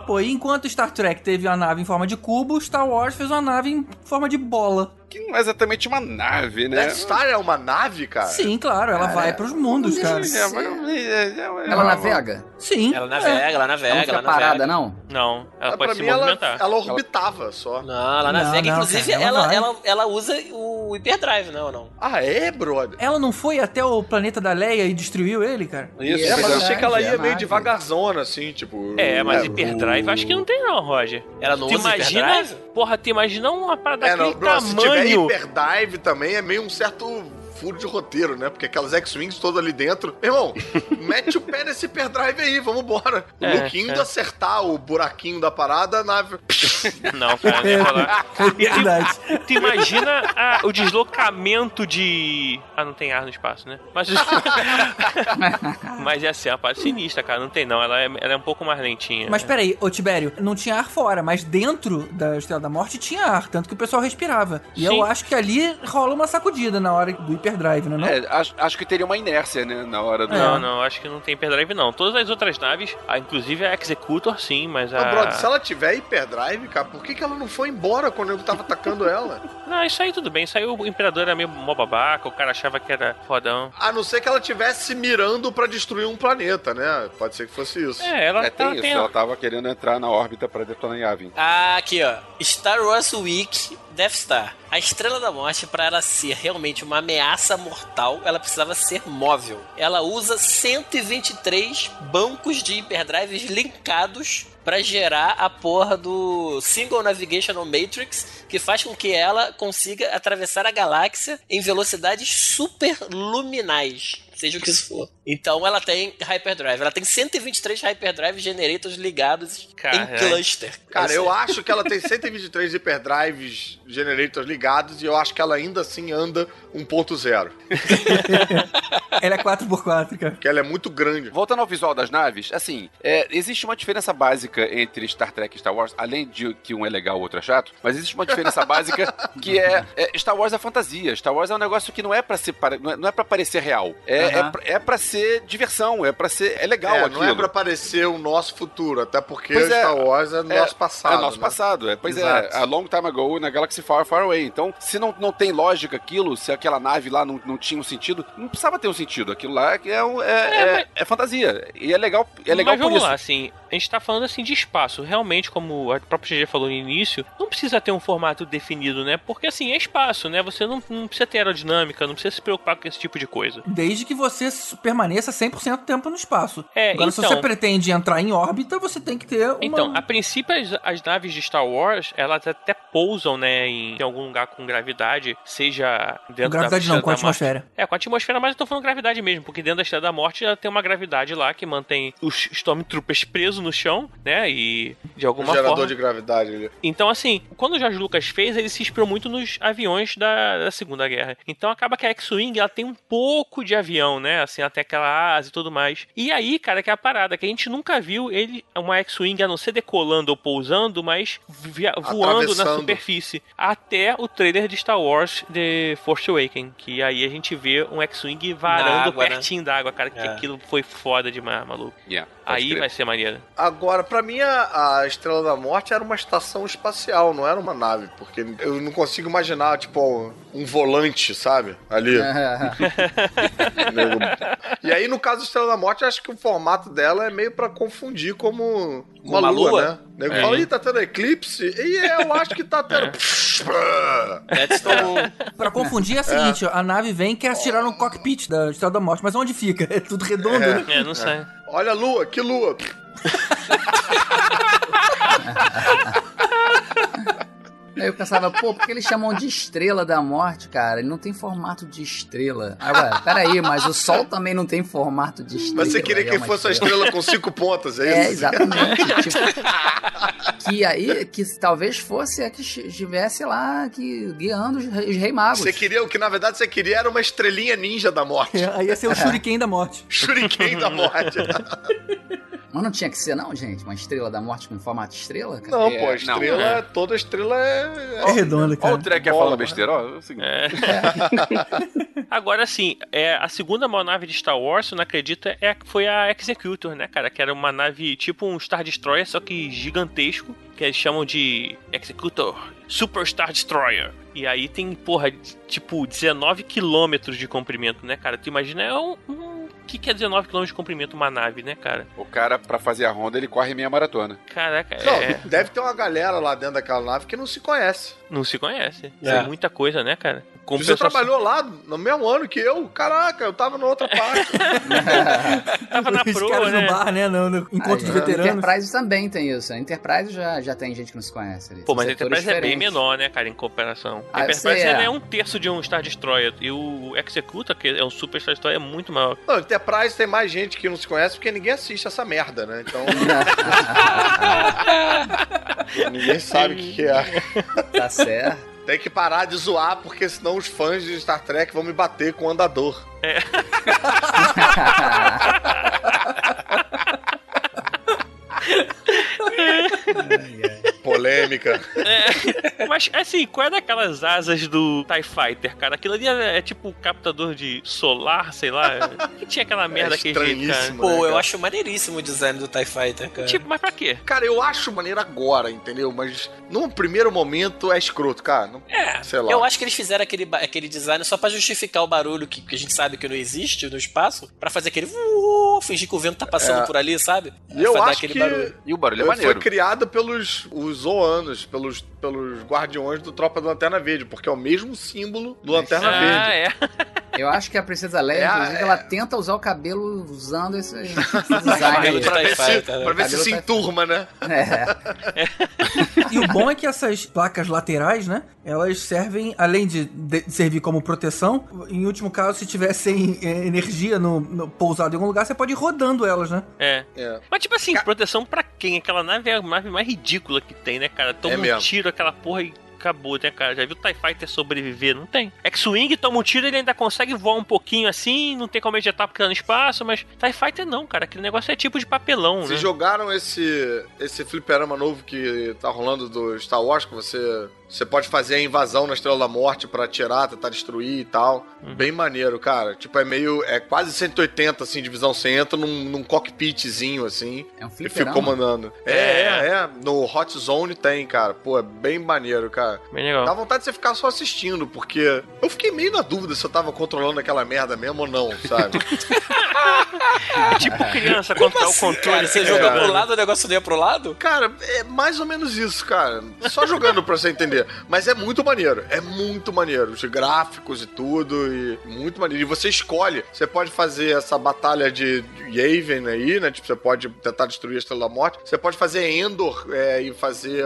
Pô, enquanto Star Trek teve uma nave em forma de cubo, Star Wars fez uma nave em forma de bola. Que não é exatamente uma nave, né? Death Star é uma nave, cara? Sim, claro, ela Cara, vai pros mundos, cara. É, mas- é, é, é, Ela navega? Sim. Ela é. navega, ela Ela não navega, fica ela parada, navega. não? Não, ela Pra pode se mim, ela, movimentar. ela orbitava só. Não, ela navega. não, Inclusive, cara, ela ela, ela, ela usa o hyperdrive, não ou não? Ah, é, brother? Ela não foi até o planeta da Leia e destruiu ele, cara? Isso, É, mas eu achei que ela é ia meio devagarzona, assim, tipo... É, mas hyperdrive acho que não tem não, Roger. Ela não Tu usa imagina, hyperdrive? Porra, tu imagina uma parada É, daquele não, bro, se tiver tamanho. hyperdrive também é meio um certo furo de roteiro, né? Porque aquelas X-Wings todas ali dentro. Meu irmão, mete o pé nesse hyperdrive aí, vambora. O É, Luke indo é. acertar o buraquinho da parada, a nave. Não, cara, não ia rolar. Verdade. Tu imagina a- o deslocamento de. Ah, não tem ar no espaço, né? Mas. Mas ia ser uma parte sinistra, cara. Não tem, não. Ela é, ela é um pouco mais lentinha. Mas peraí, ô Tibério, não tinha ar fora, mas dentro da Estrela da Morte tinha ar, tanto que o pessoal respirava. E Sim. eu acho que ali rola uma sacudida na hora do hyperdrive, não é? não? É, acho, acho que teria uma inércia, né, na hora do... Não, não, acho que não tem hyperdrive, não. Todas as outras naves, ah, inclusive a Executor, sim, mas a. Ô, brother, se ela tiver hyperdrive, cara, por que, que ela não foi embora quando eu tava atacando ela? Não, isso aí tudo bem. Isso aí o Imperador era meio mó babaca, o cara achava que era fodão. A não ser que ela tivesse mirando pra destruir um planeta, né? Pode ser que fosse isso. É, ela, É, tem ela isso, tem. ela tava querendo entrar na órbita pra detonar Yavin. Ah, aqui, ó. Star Wars Week Death Star. A Estrela da Morte, para ela ser realmente uma ameaça mortal, ela precisava ser móvel. Ela usa 123 bancos de hyperdrives linkados para gerar a porra do Single Navigational Matrix, que faz com que ela consiga atravessar a galáxia em velocidades superluminais. Seja o que isso for. Então ela tem hyperdrive. Ela tem 123 hyperdrive generators ligados em Caralho. cluster. Cara, eu seja, acho que ela tem 123 hyperdrives generators ligados e eu acho que ela ainda assim anda 1.0. Ela é 4x4, cara. Porque ela é muito grande. Voltando ao visual das naves, assim, é, existe uma diferença básica entre Star Trek e Star Wars, além de que um é legal, o outro é chato, mas existe uma diferença básica que é, é, Star Wars é fantasia. Star Wars é um negócio que não é para ser não é, não é para parecer real. É, É, pra- é para ser diversão, é para ser é legal É, aquilo. não é pra parecer o nosso futuro, até porque Pois é. Star Wars é, É, nosso passado. É nosso né? passado, é, pois Exato. é, a long time ago na Galaxy Far Far Away. Então, se não, não tem lógica aquilo, se aquela nave lá não, não tinha um sentido, não precisava ter um sentido. Aquilo lá é, um- é, é, é fantasia. E é legal, é legal Mas por vamos isso. lá, assim, a gente tá falando assim de espaço. Realmente, como a própria GG falou no início, não precisa ter um formato definido, né? Porque assim, é espaço, né? Você não, não precisa ter aerodinâmica, não precisa se preocupar com esse tipo de coisa. Desde que você permaneça 100% do tempo no espaço. É, Agora, se então- você pretende entrar em órbita, você tem que ter uma... Então, a princípio, as, as naves de Star Wars, elas até pousam, né, em, em algum lugar com gravidade, seja dentro Gravidade da não, com a da Morte. atmosfera. É, com a atmosfera, mas eu tô falando gravidade mesmo, porque dentro da Estrela da Morte ela tem uma gravidade lá que mantém os Stormtroopers presos no chão, né, e de O alguma gerador forma... de gravidade ali. Então, assim, quando o George Lucas fez, ele se inspirou muito nos aviões da, da Segunda Guerra. Então, acaba que a X-Wing, ela tem um pouco de avião, né? Assim, até aquela asa e tudo mais. E aí, cara, que é a parada, que a gente nunca viu ele, uma X-Wing, a não ser decolando ou pousando, mas via- voando na superfície. Até o trailer de Star Wars The Force Awakens, que aí a gente vê um X-Wing varando água, né? pertinho da água, cara, que É. aquilo foi foda demais, maluco. Yeah, Aí crer. vai ser maneiro. Agora, pra mim, a, a Estrela da Morte era uma estação espacial, não era uma nave, porque eu não consigo imaginar, tipo, um volante, sabe? Ali. E aí, no caso da Estrela da Morte, acho que o formato dela é meio pra confundir como uma, Uma lua, lua? né? O nego É. fala, ih, tá tendo eclipse? E é, eu acho que tá tendo. Redstone. Pra confundir é o seguinte, ó, a nave vem e quer atirar no cockpit da Estrela da Morte, mas onde fica? É tudo redondo, É. né? É, não sei. Olha a lua, que lua? Aí eu pensava, pô, por que eles chamam de estrela da morte, cara? Ele não tem formato de estrela. Agora, peraí, mas o Sol também não tem formato de estrela. Mas você queria é que uma fosse a estrela com cinco pontas, é É, isso? exatamente. tipo, que aí, que talvez fosse a que estivesse lá que, guiando os, os rei magos. Você queria, o que na verdade você queria era uma estrelinha ninja da morte. É, aí ia ser o Shuriken da morte. Shuriken da morte. Mas não tinha que ser, não, gente? Uma estrela da morte com formato de estrela? Cara? Não, É, pô, a não, estrela, é. toda estrela é. É redonda, Olha cara. o Trek falando né? besteira, ó. é o seguinte. É. Agora, assim, é, a segunda maior nave de Star Wars, se eu não acredita, é, foi a Executor, né, cara? Que era uma nave tipo um Star Destroyer, só que gigantesco, que eles chamam de Executor Super Star Destroyer. E aí tem, porra, de- tipo 19 quilômetros de comprimento, né, cara? Tu imagina, é um. um que, que é 19 km de comprimento uma nave, né, cara? O cara, pra fazer a ronda, ele corre meia maratona. Caraca, Não, é, deve ter uma galera lá dentro daquela nave que não se conhece. não se conhece. É. Tem muita coisa, né, cara? Você Compensação- trabalhou lá no mesmo ano que eu? Caraca, eu tava na outra parte. Tava na proa, caras né? no bar, né? No, no encontro Aí, de veteranos. Enterprise também tem isso. A Enterprise já, já tem gente que não se conhece ali. Pô, mas a Enterprise é bem menor, né, cara, em comparação. Ah, a Enterprise é. é um terço de um Star Destroyer. E o Executor, que é um Super Star Destroyer, é muito maior. Não, Enterprise tem mais gente que não se conhece porque ninguém assiste essa merda, né? Então. ninguém sabe o que, que é. Tá certo. Tem que parar de zoar, porque senão os fãs de Star Trek vão me bater com o andador. Polêmica. É, mas, assim, qual é daquelas asas do TIE Fighter, cara? Aquilo ali é, é tipo captador de solar, sei lá. Que tinha aquela merda que jeito, cara. Pô, né, eu cara? acho maneiríssimo o design do TIE Fighter, cara. Tipo, mas pra quê? Cara, eu acho maneiro agora, entendeu? Mas num primeiro momento é escroto, cara. Não- É, Sei lá. eu acho que eles fizeram aquele, aquele design só pra justificar o barulho que, que a gente sabe que não existe no espaço, pra fazer aquele uh, fingir que o vento tá passando É. por ali, sabe? E eu acho aquele que barulho. E o barulho é foi criado pelos os Zoanos, pelos, pelos guardiões do Tropa do Lanterna Verde, porque é o mesmo símbolo do Lanterna Ah, Verde. é. Eu acho que a Princesa Leia, É, inclusive, é. ela tenta usar o cabelo usando esse, esse design. de Pra ver, se, né? pra ver se Cabelo se enturma, né? É. E o bom é que essas placas laterais, né? Elas servem, além de, de servir como proteção, em último caso, se tiver sem eh, energia no, no pousado em algum lugar, você pode ir rodando elas, né? É. É. Mas, tipo assim, proteção pra quem? Aquela nave é a nave mais ridícula que tem, né, cara? Toma É um mesmo. tiro, aquela porra e acabou, né, cara? Já viu o TIE Fighter sobreviver? Não tem. X-Wing toma um tiro ele ainda consegue voar um pouquinho assim, não tem como ejetar porque tá no espaço, mas TIE Fighter não, cara. Aquele negócio é tipo de papelão, Vocês né? jogaram esse, esse fliperama novo que tá rolando do Star Wars, que você, você pode fazer a invasão na Estrela da Morte pra atirar, tentar destruir e tal. Uhum. Bem maneiro, cara. Tipo, é meio. É quase 180, assim, de visão. Você entra num, num cockpitzinho, assim, É um e fica comandando. É, é, é. No Hot Zone tem, cara. Pô, é bem maneiro, cara. Bem legal. Dá vontade de você ficar só assistindo, porque eu fiquei meio na dúvida se eu tava controlando aquela merda mesmo ou não, sabe? tipo criança quando tá o controle. Cara, você fica joga pro lado, o negócio não ia pro lado? Cara, é mais ou menos isso, cara. Só jogando pra você entender. Mas é muito maneiro. É muito maneiro. Os gráficos e tudo. E muito maneiro. E você escolhe. Você pode fazer essa batalha de Yavin aí, né? Tipo, você pode tentar destruir a Estrela da Morte. Você pode fazer Endor é, e fazer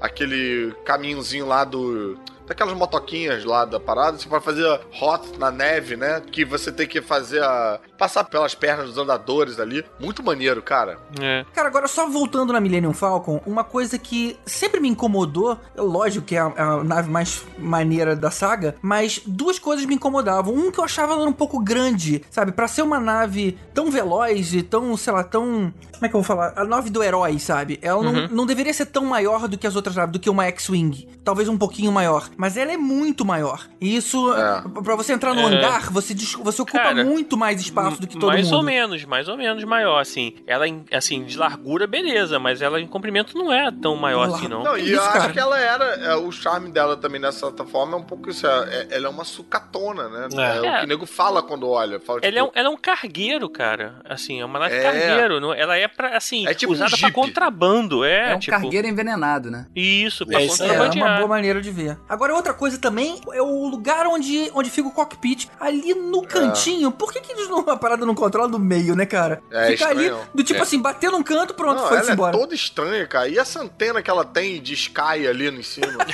aquele caminhozinho lá do. Daquelas motoquinhas lá da parada, você pode fazer hot na neve, né? Que você tem que fazer a. passar pelas pernas dos andadores ali. Muito maneiro, cara. É. Cara, agora só voltando na Millennium Falcon, uma coisa que sempre me incomodou, é lógico que é a, a nave mais maneira da saga, mas duas coisas me incomodavam. Um que eu achava ela um pouco grande, sabe? Pra ser uma nave tão veloz e tão, sei lá, tão. Como é que eu vou falar? A nave do herói, sabe? Ela não, não deveria ser tão maior do que as outras naves, do que uma X-Wing. Talvez um pouquinho maior. Mas ela é muito maior. E isso, É. pra você entrar no É. hangar, você, você ocupa Cara, muito mais espaço do que todo mais mundo. ou menos, mais ou menos maior, assim. Ela, assim, de largura, beleza, mas ela em comprimento não é tão maior assim, não. Não, e isso, eu cara? acho que ela era. é, o charme dela também nessa plataforma é um pouco isso. é- é- ela é uma sucatona, né? É, o É. que o nego fala quando olha. Fala, Ela é, um, tipo, ela é um cargueiro, cara. Assim, é uma nave É. cargueiro. não- Ela é pra, assim, É tipo um usada pra Jeep. contrabando. É, É um tipo. cargueiro envenenado, né? Isso, pra É isso aí. É, é uma contrabandear. boa maneira de ver. Agora, outra coisa também é o lugar onde, onde fica o cockpit. Ali no cantinho. Por que, que eles não, a parada não controla do meio, né, cara? É, fica ali, estranho. do tipo É. assim, bater num canto, pronto, Não, foi-se ela é embora. toda estranha, cara. E essa antena que ela tem de Sky ali no cima?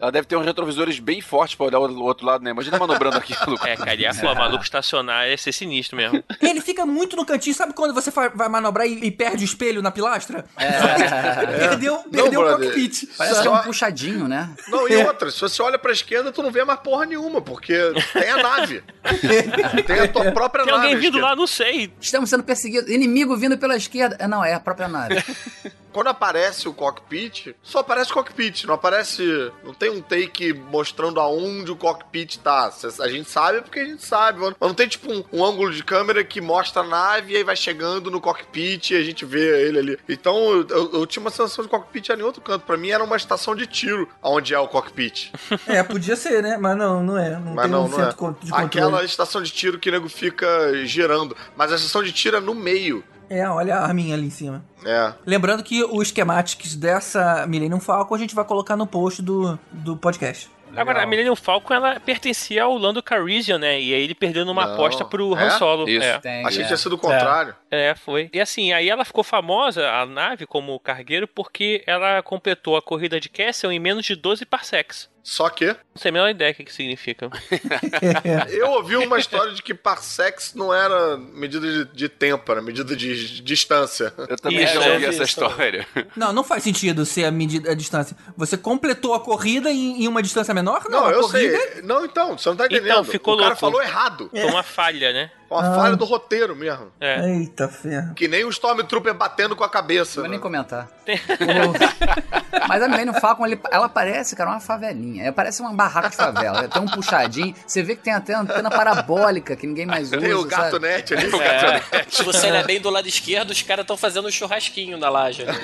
Ela deve ter uns retrovisores bem fortes pra olhar o outro lado, né? Imagina manobrando aquilo. É, cara, e a pô, maluco estacionar é ser sinistro mesmo. Ele fica muito no cantinho. Sabe quando você vai manobrar e, e perde o espelho na pilastra? É. Perdeu, Não, perdeu o brother. cockpit. Parece que é Só- um puxadinho, né? Não, e outra, se você olha pra esquerda, tu não vê mais porra nenhuma, porque tem a nave. tem a tua própria Tem nave. alguém à vindo lá, não sei. Estamos sendo perseguidos. Inimigo vindo pela esquerda. É, Não, é a própria nave. Quando aparece o cockpit, só aparece o cockpit, não aparece. Não tem um take mostrando aonde o cockpit tá. A gente sabe porque a gente sabe. Mas não tem tipo um, um ângulo de câmera que mostra a nave e aí vai chegando no cockpit e a gente vê ele ali. Então eu, eu- eu tinha uma sensação de cockpit ali em outro canto. Pra mim era uma estação de tiro onde é o cockpit. É, podia ser, né? Mas não, não é. Não Mas tem não, um não centro é. de controle. Aquela estação de tiro que o nego fica girando. Mas a estação de tiro é no meio. É, olha a arminha ali em cima. É. Lembrando que o schematics dessa Millennium Falcon a gente vai colocar no post do, do podcast. Agora, a Millennium Falcon, ela pertencia ao Lando Calrissian, né? E aí ele perdeu numa Não. aposta pro É? Han Solo. Isso. É. Tem, Achei é. que tinha sido o contrário. É, foi. E assim, aí ela ficou famosa, a nave, como cargueiro, porque ela completou a corrida de Castle em menos de 12 parsecs. Só que Não sei a menor ideia o que, que significa. eu ouvi uma história de que parsecs não era medida de, de tempo, era medida de, de distância. Eu também Isso, já eu ouvi vi essa história. Não, não faz sentido ser a medida a distância. Você completou a corrida em, em uma distância menor? Não, Não, a eu corrida sei. Não, então, você não tá entendendo. Então, ficou o cara louco. falou errado. Foi uma falha, né? Uma Ah. falha do roteiro mesmo. É. Eita ferro. Que nem o Stormtrooper batendo com a cabeça. Não vou nem né? comentar. O- Mas a Millennium Falcon, ele- ela parece, cara, uma favelinha. Ela parece uma barraca de favela. Tem um puxadinho. Você vê que tem até antena parabólica que ninguém mais usa. Tem o gato sabe? net ali. É, se você olhar bem do lado esquerdo, os caras estão fazendo um churrasquinho na laje. ali.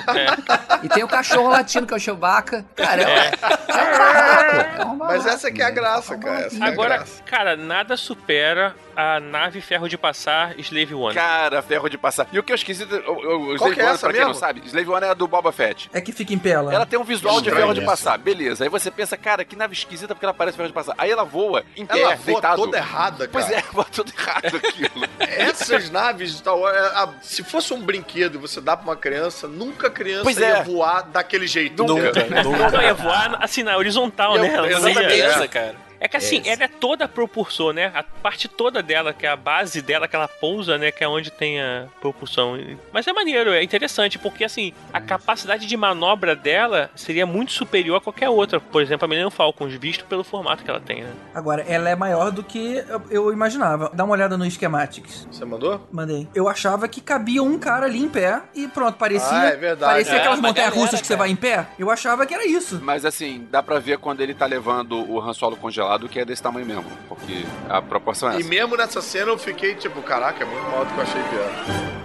E tem o cachorro latino, que é o Chewbacca. Cara, é, é um barraco. É um Mas barraco. essa que é a graça, cara. Essa que é a Agora, graça. cara, nada supera a nave ferro de passar Slave One. Cara, ferro de passar. E o que eu esqueci, o, o, Slave que é One, essa pra quem não sabe, Slave One é a do Boba Fett. É que fica em pé lá. Ela tem um visual de ferro de passar, beleza. Aí você pensa, cara, que nave esquisita porque ela parece ferro de passar. Aí ela voa em pé, Ela voa deitado. toda errada, cara. Pois é, voa tudo errado aquilo. Essas naves Wars, é, a- se fosse um brinquedo e você dá pra uma criança, nunca a criança Pois ia é. voar daquele jeito. Nunca. entendeu? Não ia voar assim na horizontal, Eu- né? Exatamente. Certeza, cara. É que assim, Esse. ela é toda propulsor, né? A parte toda dela, que é a base dela, que ela pousa, né? Que é onde tem a propulsão. Mas é maneiro, é interessante, porque assim, a capacidade de manobra dela seria muito superior a qualquer outra. Por exemplo, a Millennium Falcon, visto pelo formato que ela tem, né? Agora, ela é maior do que eu- imaginava. Dá uma olhada no schematics. Você mandou? Mandei. Eu achava que cabia um cara ali em pé e pronto, parecia. Ah, é verdade. Parecia É, aquelas montanhas russas que você cara. vai em pé. Eu achava que era isso. Mas assim, dá pra ver quando ele tá levando o Han Solo congelado que é desse tamanho mesmo. Porque a proporção é E essa. mesmo nessa cena eu fiquei tipo, caraca, é muito maior do que eu achei que era.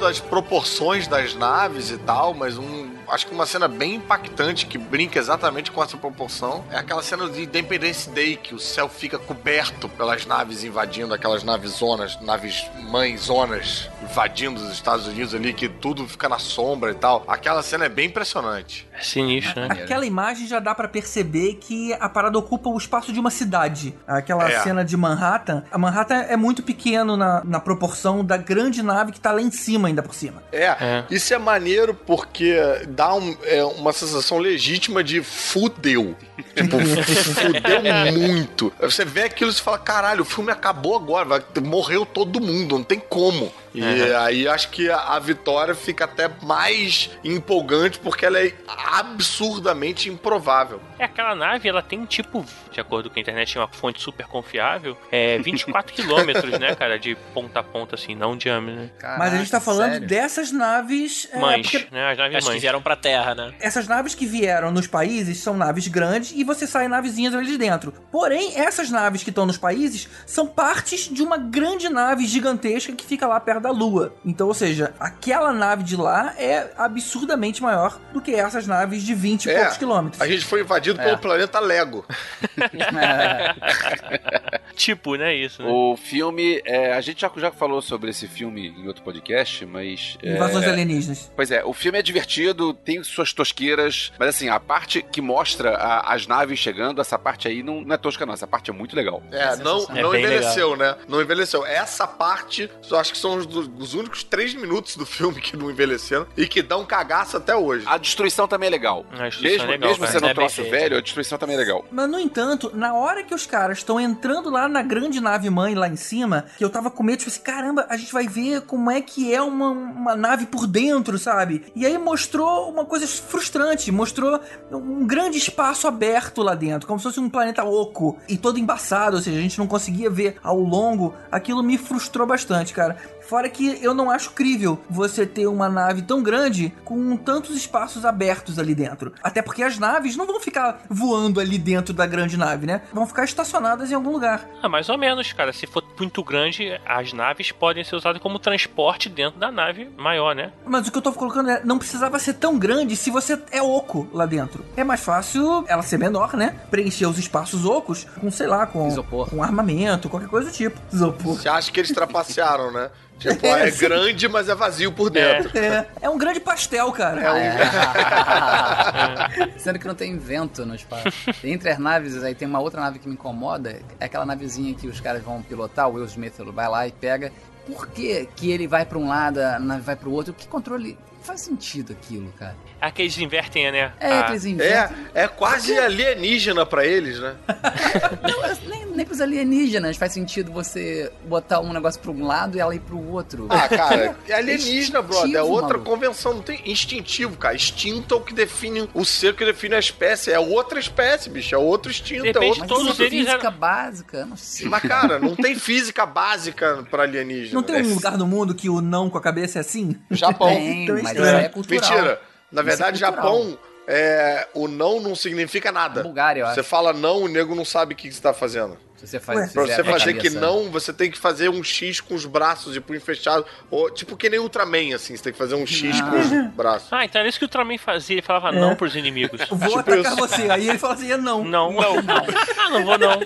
Das proporções das naves e tal, mas um. Acho que uma cena bem impactante que brinca exatamente com essa proporção é aquela cena de Independence Day, que o céu fica coberto pelas naves invadindo aquelas naves zonas, naves mães zonas invadindo os Estados Unidos ali, que tudo fica na sombra e tal. Aquela cena é bem impressionante. É sinistro, né? Aquela imagem já dá pra perceber que a parada ocupa o espaço de uma cidade. Aquela É. cena de Manhattan. A Manhattan é muito pequeno na, na proporção da grande nave que tá lá em cima, ainda por cima. É, É. isso é maneiro porque dá um- é, uma sensação legítima de fudeu. Tipo, fudeu muito. Você vê aquilo e fala, caralho, o filme acabou agora, morreu todo mundo, não tem como. E aí acho que a, a vitória fica até mais empolgante porque ela é absurdamente improvável. É, aquela nave, ela tem tipo, de acordo com a internet, uma fonte super confiável, é 24 quilômetros, né, cara, de ponta a ponta, assim, não diâmetro, né? Mas a gente tá falando sério? dessas naves. é, Mães, porque né? As naves que mães. vieram pra Terra, né? Essas naves que vieram nos países são naves grandes e você sai navezinhas ali de dentro. Porém, essas naves que estão nos países são partes de uma grande nave gigantesca que fica lá perto da Lua. Então, ou seja, aquela nave de lá é absurdamente maior do que essas naves de 20 e É, poucos quilômetros. A gente foi invadido É. pelo planeta Lego. Tipo, né, isso, né? O filme, é, a gente já, já falou sobre esse filme em outro podcast, mas. é, Invasões alienígenas. Pois é, o filme é divertido, tem suas tosqueiras, mas assim, a parte que mostra a- as naves chegando, essa parte aí não, não é tosca, não. Essa parte é muito legal. É, não, É não envelheceu, né? Não envelheceu. Essa parte, eu acho que são os, os únicos três minutos do filme que não envelheceram e que dão cagaço até hoje. A destruição também é legal. Mesmo, é legal, mesmo sendo um É troço velho, a destruição também é legal. Mas, no entanto, na hora que os caras estão entrando lá na grande nave mãe lá em cima, que eu tava com medo, tipo assim, caramba, a gente vai ver como é que é uma, uma nave por dentro, sabe? E aí mostrou uma coisa frustrante, mostrou um grande espaço aberto lá dentro, como se fosse um planeta oco e todo embaçado, ou seja, a gente não conseguia ver ao longo. Aquilo me frustrou bastante, cara. Fora que eu não acho crível você ter uma nave tão grande com tantos espaços abertos ali dentro. Até porque as naves não vão ficar voando ali dentro da grande nave, né? Vão ficar estacionadas em algum lugar. Ah, mais ou menos, cara. Se for muito grande, as naves podem ser usadas como transporte dentro da nave maior, né? Mas o que eu tô colocando é, não precisava ser tão grande se você é oco lá dentro. É mais fácil ela ser menor, né? Preencher os espaços ocos com, sei lá, com, Isopor. com armamento, qualquer coisa do tipo. Isopor. Você acha que eles trapacearam, né? Tipo, é, É, grande, mas é vazio por dentro. É, é um grande pastel, cara. É. Sendo que não tem vento no espaço. Entre as naves, aí tem uma outra nave que me incomoda. É aquela navezinha que os caras vão pilotar, o Will Smith vai lá e pega. Por que, que ele vai pra um lado, a nave vai pro outro? Que controle. Não faz sentido aquilo, cara. Ah, que eles invertem, né? É, Ah, que eles inventam. É, é quase alienígena pra eles, né? Não, mas nem, nem pros alienígenas faz sentido você botar um negócio pra um lado e ela ir pro outro. Ah, cara, é alienígena, brother. É outra maluco. convenção. Não tem instintivo, cara. Instinto é o que define o ser que define a espécie. É outra espécie, bicho. É outro instinto. Depende é outro... Mas todos é eles física eram- básica, não sei. Mas, cara, não tem física básica pra alienígena. Não tem É um lugar no mundo que o não com a cabeça é assim? Japão. Tem, Então é mas isso é cultural. Mentira. Na Isso verdade, é. Japão, é, o não não significa nada. Bulgária, eu acho. Você fala não, o nego não sabe o que você tá fazendo. Se você faz, Ué, Pra você fazer que não, você tem que fazer um X com os braços de punho fechado. Ou, tipo que nem Ultraman, assim. Você tem que fazer um X Ah. com os braços. Ah, então era isso que o Ultraman fazia. Ele falava É. não pros inimigos. Vou Tipo atacar isso. você. Aí ele fala assim: não. Não, não. ah, não vou não.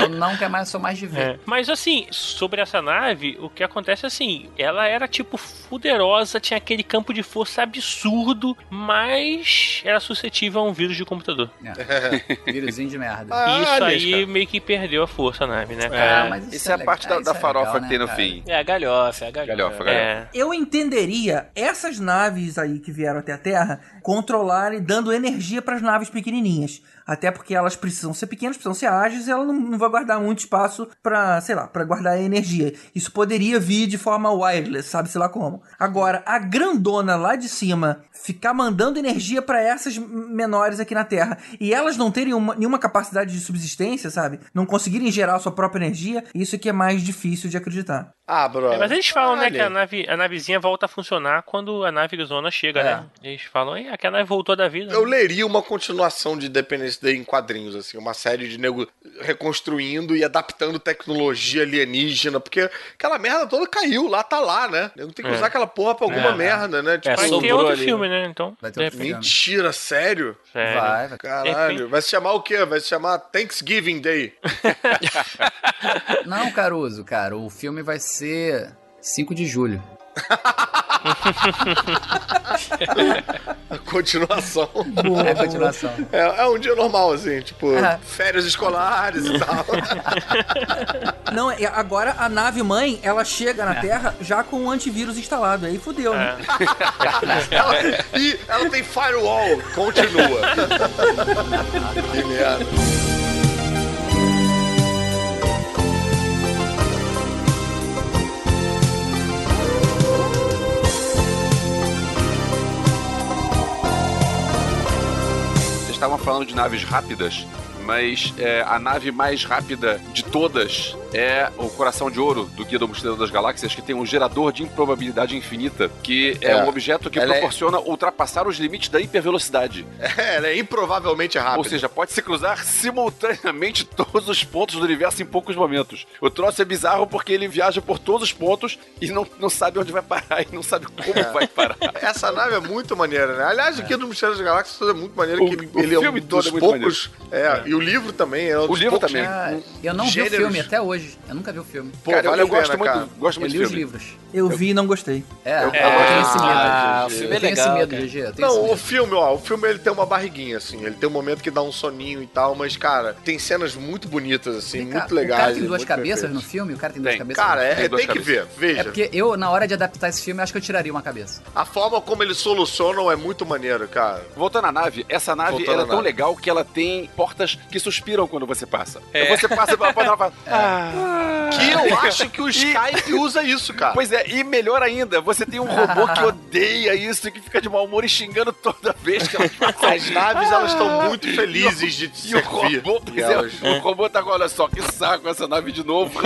Eu não quero mais, sou mais de ver. É. Mas assim, sobre essa nave, o que acontece é assim, ela era tipo fuderosa, tinha aquele campo de força absurdo, mas era suscetível a um vírus de computador. Vírusinho de merda. Ah, E isso aí meio que perdeu a força a nave, né, Ah, cara? mas Isso é a parte da, legal, da isso é farofa legal, que tem né, no cara? fim. É a galhofa, é a galhofa. Galhofa, galhofa. É. Eu entenderia essas naves aí que vieram até a Terra controlarem, dando energia para as naves pequenininhas. Até porque elas precisam ser pequenas, precisam ser ágeis, e ela não, não vai guardar muito espaço para, sei lá, para guardar energia. Isso poderia vir de forma wireless, sabe-se lá como. Agora, a grandona lá de cima ficar mandando energia para essas menores aqui na Terra e elas não terem uma- nenhuma capacidade de subsistência, sabe? Não conseguirem gerar sua própria energia, isso que é mais difícil de acreditar. Ah, bro. É, mas eles falam, né, Olha. que a, nave, a navezinha volta a funcionar quando a nave zona chega, É. né? Eles falam, "Ih, que a nave voltou da vida. Eu leria uma continuação de Independence Day em quadrinhos, assim, uma série de nego reconstruindo e adaptando tecnologia alienígena, porque aquela merda toda caiu, lá tá lá, né? Nego tem que É. usar aquela porra pra alguma É. merda, né? Tipo, Vai ter sobrou outro ali, filme, né? Então, Vai ter outro mentira, sério? sério. Vai, vai. Caralho, vai se chamar o quê? Vai se chamar Thanksgiving Day. Não, Caruso, cara, o filme vai ser 5 de julho. A continuação. É a continuação. É, é um dia normal, assim, tipo, É. férias escolares e tal. Não, é- agora a nave mãe, ela chega na Terra já com o antivírus instalado. Aí fudeu, né? É. ela, e ela tem firewall. Continua. que merda. Estavam falando de naves rápidas, mas é, a nave mais rápida de todas é o Coração de Ouro do Guia do Mochileiro das Galáxias, que tem um gerador de improbabilidade infinita, que é, É. um objeto que Ela é- proporciona ultrapassar os limites da hipervelocidade. É, ela é improvavelmente rápida. Ou seja, pode se cruzar simultaneamente todos os pontos do universo em poucos momentos. O troço é bizarro porque ele viaja por todos os pontos e não, não sabe onde vai parar e não sabe como vai parar. Essa nave é muito maneira, né? Aliás, aqui do Mistério das Galáxias é muito maneiro, O- que ele, o ele é um dos é poucos... É, e o livro também. É um O livro também. Ah, eu não vi o Gêneros. filme até hoje. Eu nunca vi o filme. Pô, cara, vale eu, gosto pena, muito, cara. gosto Eu muito li do os livros. Eu vi e não gostei. É, Eu- eu tenho esse medo. Ah, o filme é eu tenho legal. esse medo. GG. Eu Não, o filme, ó, o filme ele tem uma barriguinha, assim. Ele tem um momento que dá um soninho e tal, mas, cara, tem cenas muito bonitas, assim, muito legais. O cara tem duas cabeças perfeitas. no filme? O cara tem duas Tem. cabeças? Cara, é, Tem que ver, veja. É porque eu, na hora de adaptar esse filme, acho que eu tiraria uma cabeça. A forma como eles solucionam é muito maneiro, cara. Voltando à nave, essa nave é tão nave. legal que ela tem portas que suspiram quando você passa. É. Você passa pela porta e ela fala. "Ah". Que eu acho que o Skype usa isso, cara. Pois é, e melhor ainda, você tem um robô que odeia isso, que fica de mau humor e xingando toda vez que ela passa. As naves, elas estão muito felizes de te E o servir. robô, E pois elas- é, o robô tá com, olha só, que saco essa nave de novo.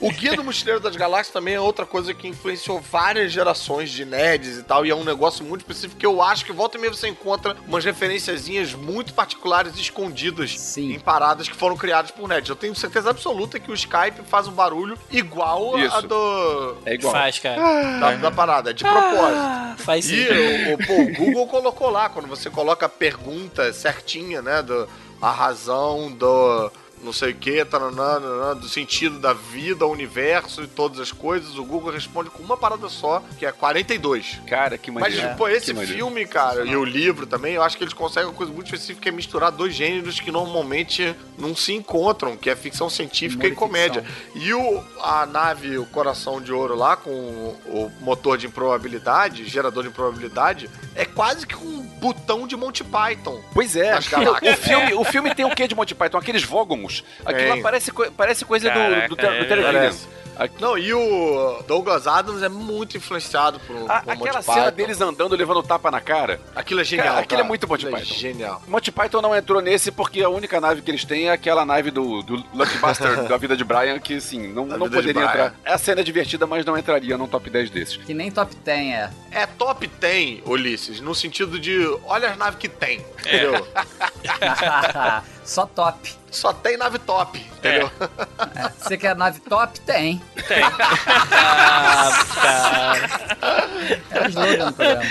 O Guia do Mochileiro das Galáxias também é outra coisa que influenciou várias gerações de nerds e tal, e é um negócio muito específico que eu acho que volta e meia você encontra umas referenciazinhas muito particulares e escondidas Sim. Em paradas que foram criadas por nerds. Eu tenho certeza absoluta que o Skype faz um barulho igual a Isso. do É igual. Faz, cara. da, da parada, é de propósito. Ah, faz sim. E o, o- pô, o Google colocou lá, quando você coloca a pergunta certinha, né? Do, a razão do não sei o que, do sentido da vida, o universo e todas as coisas, o Google responde com uma parada só, que é 42. Cara, que Mas, maneiro. pô, esse Que maneiro. filme, cara, e o livro também, eu acho que eles conseguem uma coisa muito específica, que é misturar dois gêneros que normalmente não se encontram, que é ficção científica e comédia. E o, a nave, o Coração de Ouro lá, com o, o motor de improbabilidade, gerador de improbabilidade, é quase que um botão de Monty Python. Pois é. O filme, o filme tem o quê de Monty Python? Aqueles Aquilo lá Tem. parece, parece coisa do, Caraca, do, Ter- do é, parece. Não, e o Douglas Adams é muito influenciado por, A- por aquela Monty cena deles andando, levando tapa na cara. Aquilo é genial, Cara, aquilo é muito Monty Aquilo é Python. genial. Monty Python não entrou nesse porque a única nave que eles têm é aquela nave do, do Lucky Buster da vida de Brian, que sim, não, Da não poderia entrar. A cena é divertida, mas não entraria num top 10 desses. Que nem top 10 é. É top 10, Ulisses, no sentido de olha as naves que tem, entendeu? Só top. Só tem nave top, entendeu? É, Você quer nave top? Tem. Tem. Ah, cara. É o slogan do programa.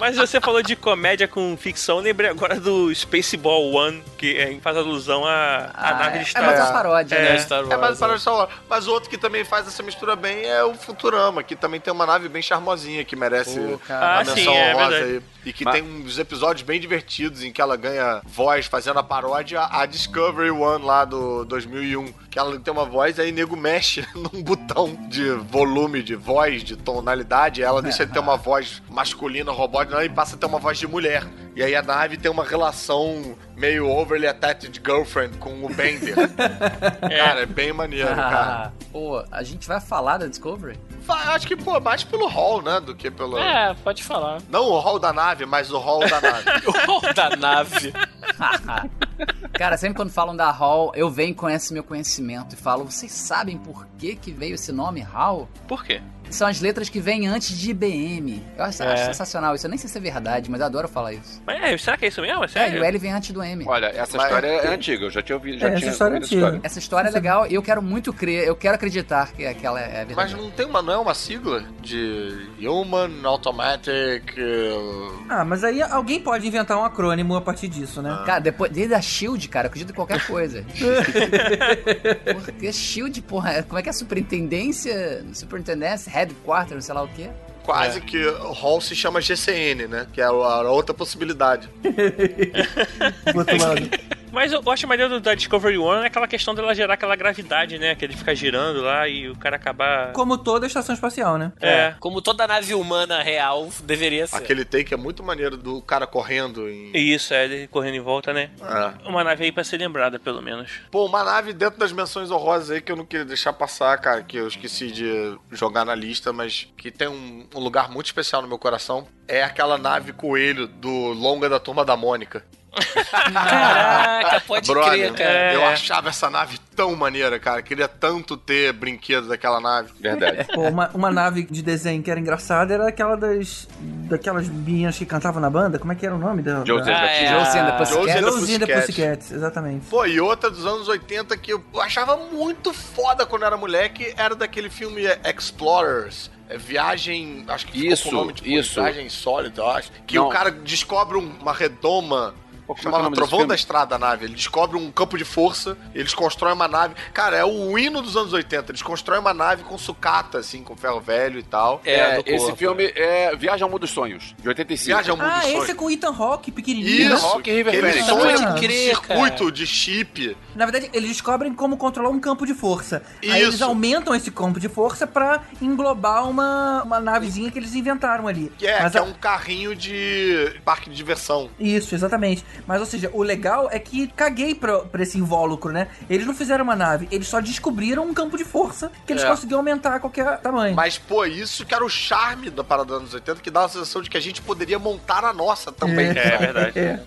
Mas você falou de comédia com ficção, lembrei agora do Spaceball One, que é, faz alusão à, à Ah, nave de é, Star é mais Wars. uma paródia, É. né? Star É, mas, Wars, para só, mas outro que também faz essa mistura bem é o Futurama, que também tem uma nave bem charmosinha, que merece Pô, a. Ah, sim, menção é honrosa verdade. aí. E que Mas- tem uns episódios bem divertidos em que ela ganha voz fazendo a paródia a Discovery One lá do 2001. Que ela tem uma voz, aí nego mexe num botão de volume, de voz, de tonalidade. Ela deixa de ter uma voz masculina, robótica, e passa a ter uma voz de mulher. E aí a nave tem uma relação meio overly attached girlfriend com o Bender. Cara, é bem maneiro, cara. Ah, pô, a gente vai falar da Discovery? Vai, Acho que, pô, mais pelo hall, né? Do que pelo. É, pode falar. Não o hall da nave, mas o hall da nave. O da nave. Cara, sempre quando falam da Hall, eu venho com esse meu conhecimento e falo, vocês sabem por que, que veio esse nome Hall? Por quê? São as letras que vêm antes de IBM. Eu acho, acho É. sensacional isso. Eu nem sei se é verdade, mas eu adoro falar isso. Mas é, será que é isso mesmo? É É, sério? e o L vem antes do M. Olha, essa Mas- história é antiga, eu já tinha ouvido. Já É, essa tinha história é ouvido antiga. Essa história é legal e eu quero muito crer, eu quero acreditar que aquela é Mas verdade. não tem uma, não é uma sigla de Human Automatic. uh, Ah, mas aí alguém pode inventar um acrônimo a partir disso, né? Cara, depois, desde a Shield, cara, eu acredito em qualquer coisa. Porque Shield, porra, como é que é a superintendência? Superintendência, headquarters, sei lá o quê? Quase que o hall se chama GCN, né? Que é a outra possibilidade. Lado. Mas eu acho maneiro da Discovery One é aquela questão dela gerar aquela gravidade, né? Que ele fica girando lá e o cara acabar. Como toda estação espacial, né? É. Como toda nave humana real deveria ser. Aquele take é muito maneiro do cara correndo em. Isso, é, ele correndo em volta, né? É. Uma nave aí pra ser lembrada, pelo menos. Pô, uma nave dentro das menções honrosas aí que eu não queria deixar passar, cara, que eu esqueci de jogar na lista, mas que tem um, um lugar muito especial no meu coração. É aquela nave coelho do longa da turma da Mônica. Caraca, pode Brother, crer, cara. eu achava essa nave tão maneira, cara. Queria tanto ter brinquedos daquela nave. Verdade. Pô, uma, uma nave de desenho que era engraçada era aquela das. daquelas meninas que cantavam na banda. Como é que era o nome da. Josie da... Ah, é. And the Josie and the. Pussycats, exatamente. Pô, e outra dos anos 80 que eu achava muito foda quando era moleque era daquele filme Explorers. É viagem, acho que ficou Isso, com o nome tipo, isso. Viagem Insólita, eu acho. Que Não. o cara descobre um- uma redoma. Pô, como é é Chamava nome desse Trovão da Estrada a nave. Ele descobre um campo de força, eles constroem uma nave. Cara, é o hino dos anos 80. Eles constroem uma nave com sucata, assim, com ferro velho e tal. É, É, do esse corpo. filme é Viagem ao Mundo dos Sonhos, de 85. Viagem ao mundo Ah, dos esse sonhos. é com o Ethan Hawke, pequenininho. Isso, Rock e River eles sonham um crer, circuito de chip. Na verdade, eles descobrem como controlar um campo de força. Aí Isso. eles aumentam esse campo de força pra englobar uma, uma navezinha que eles inventaram ali. Que é, Mas que é a- um carrinho de parque de diversão. Isso, exatamente. Mas, ou seja, o legal é que caguei pra, pra esse invólucro, né? Eles não fizeram uma nave, eles só descobriram um campo de força que eles É. conseguiam aumentar a qualquer tamanho. Mas, pô, isso que era o charme da parada dos anos 80, que dá a sensação de que a gente poderia montar a nossa também. É. É verdade. É.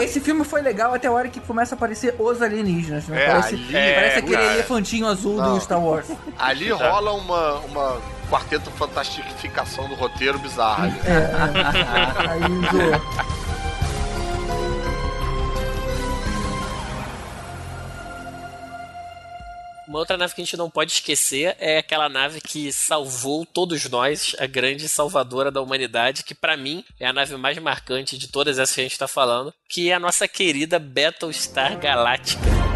É. Esse filme foi legal até a hora que começa a aparecer os alienígenas, né? É, parece ali- parece é, aquele cara. elefantinho azul Não. do Star Wars. Ali rola uma, uma quarteto fantastificação do roteiro bizarro. ali. É, Aí Uma outra nave que a gente não pode esquecer é aquela nave que salvou todos nós, a grande salvadora da humanidade, que pra mim é a nave mais marcante de todas essas que a gente tá falando, que é a nossa querida Battlestar Galactica.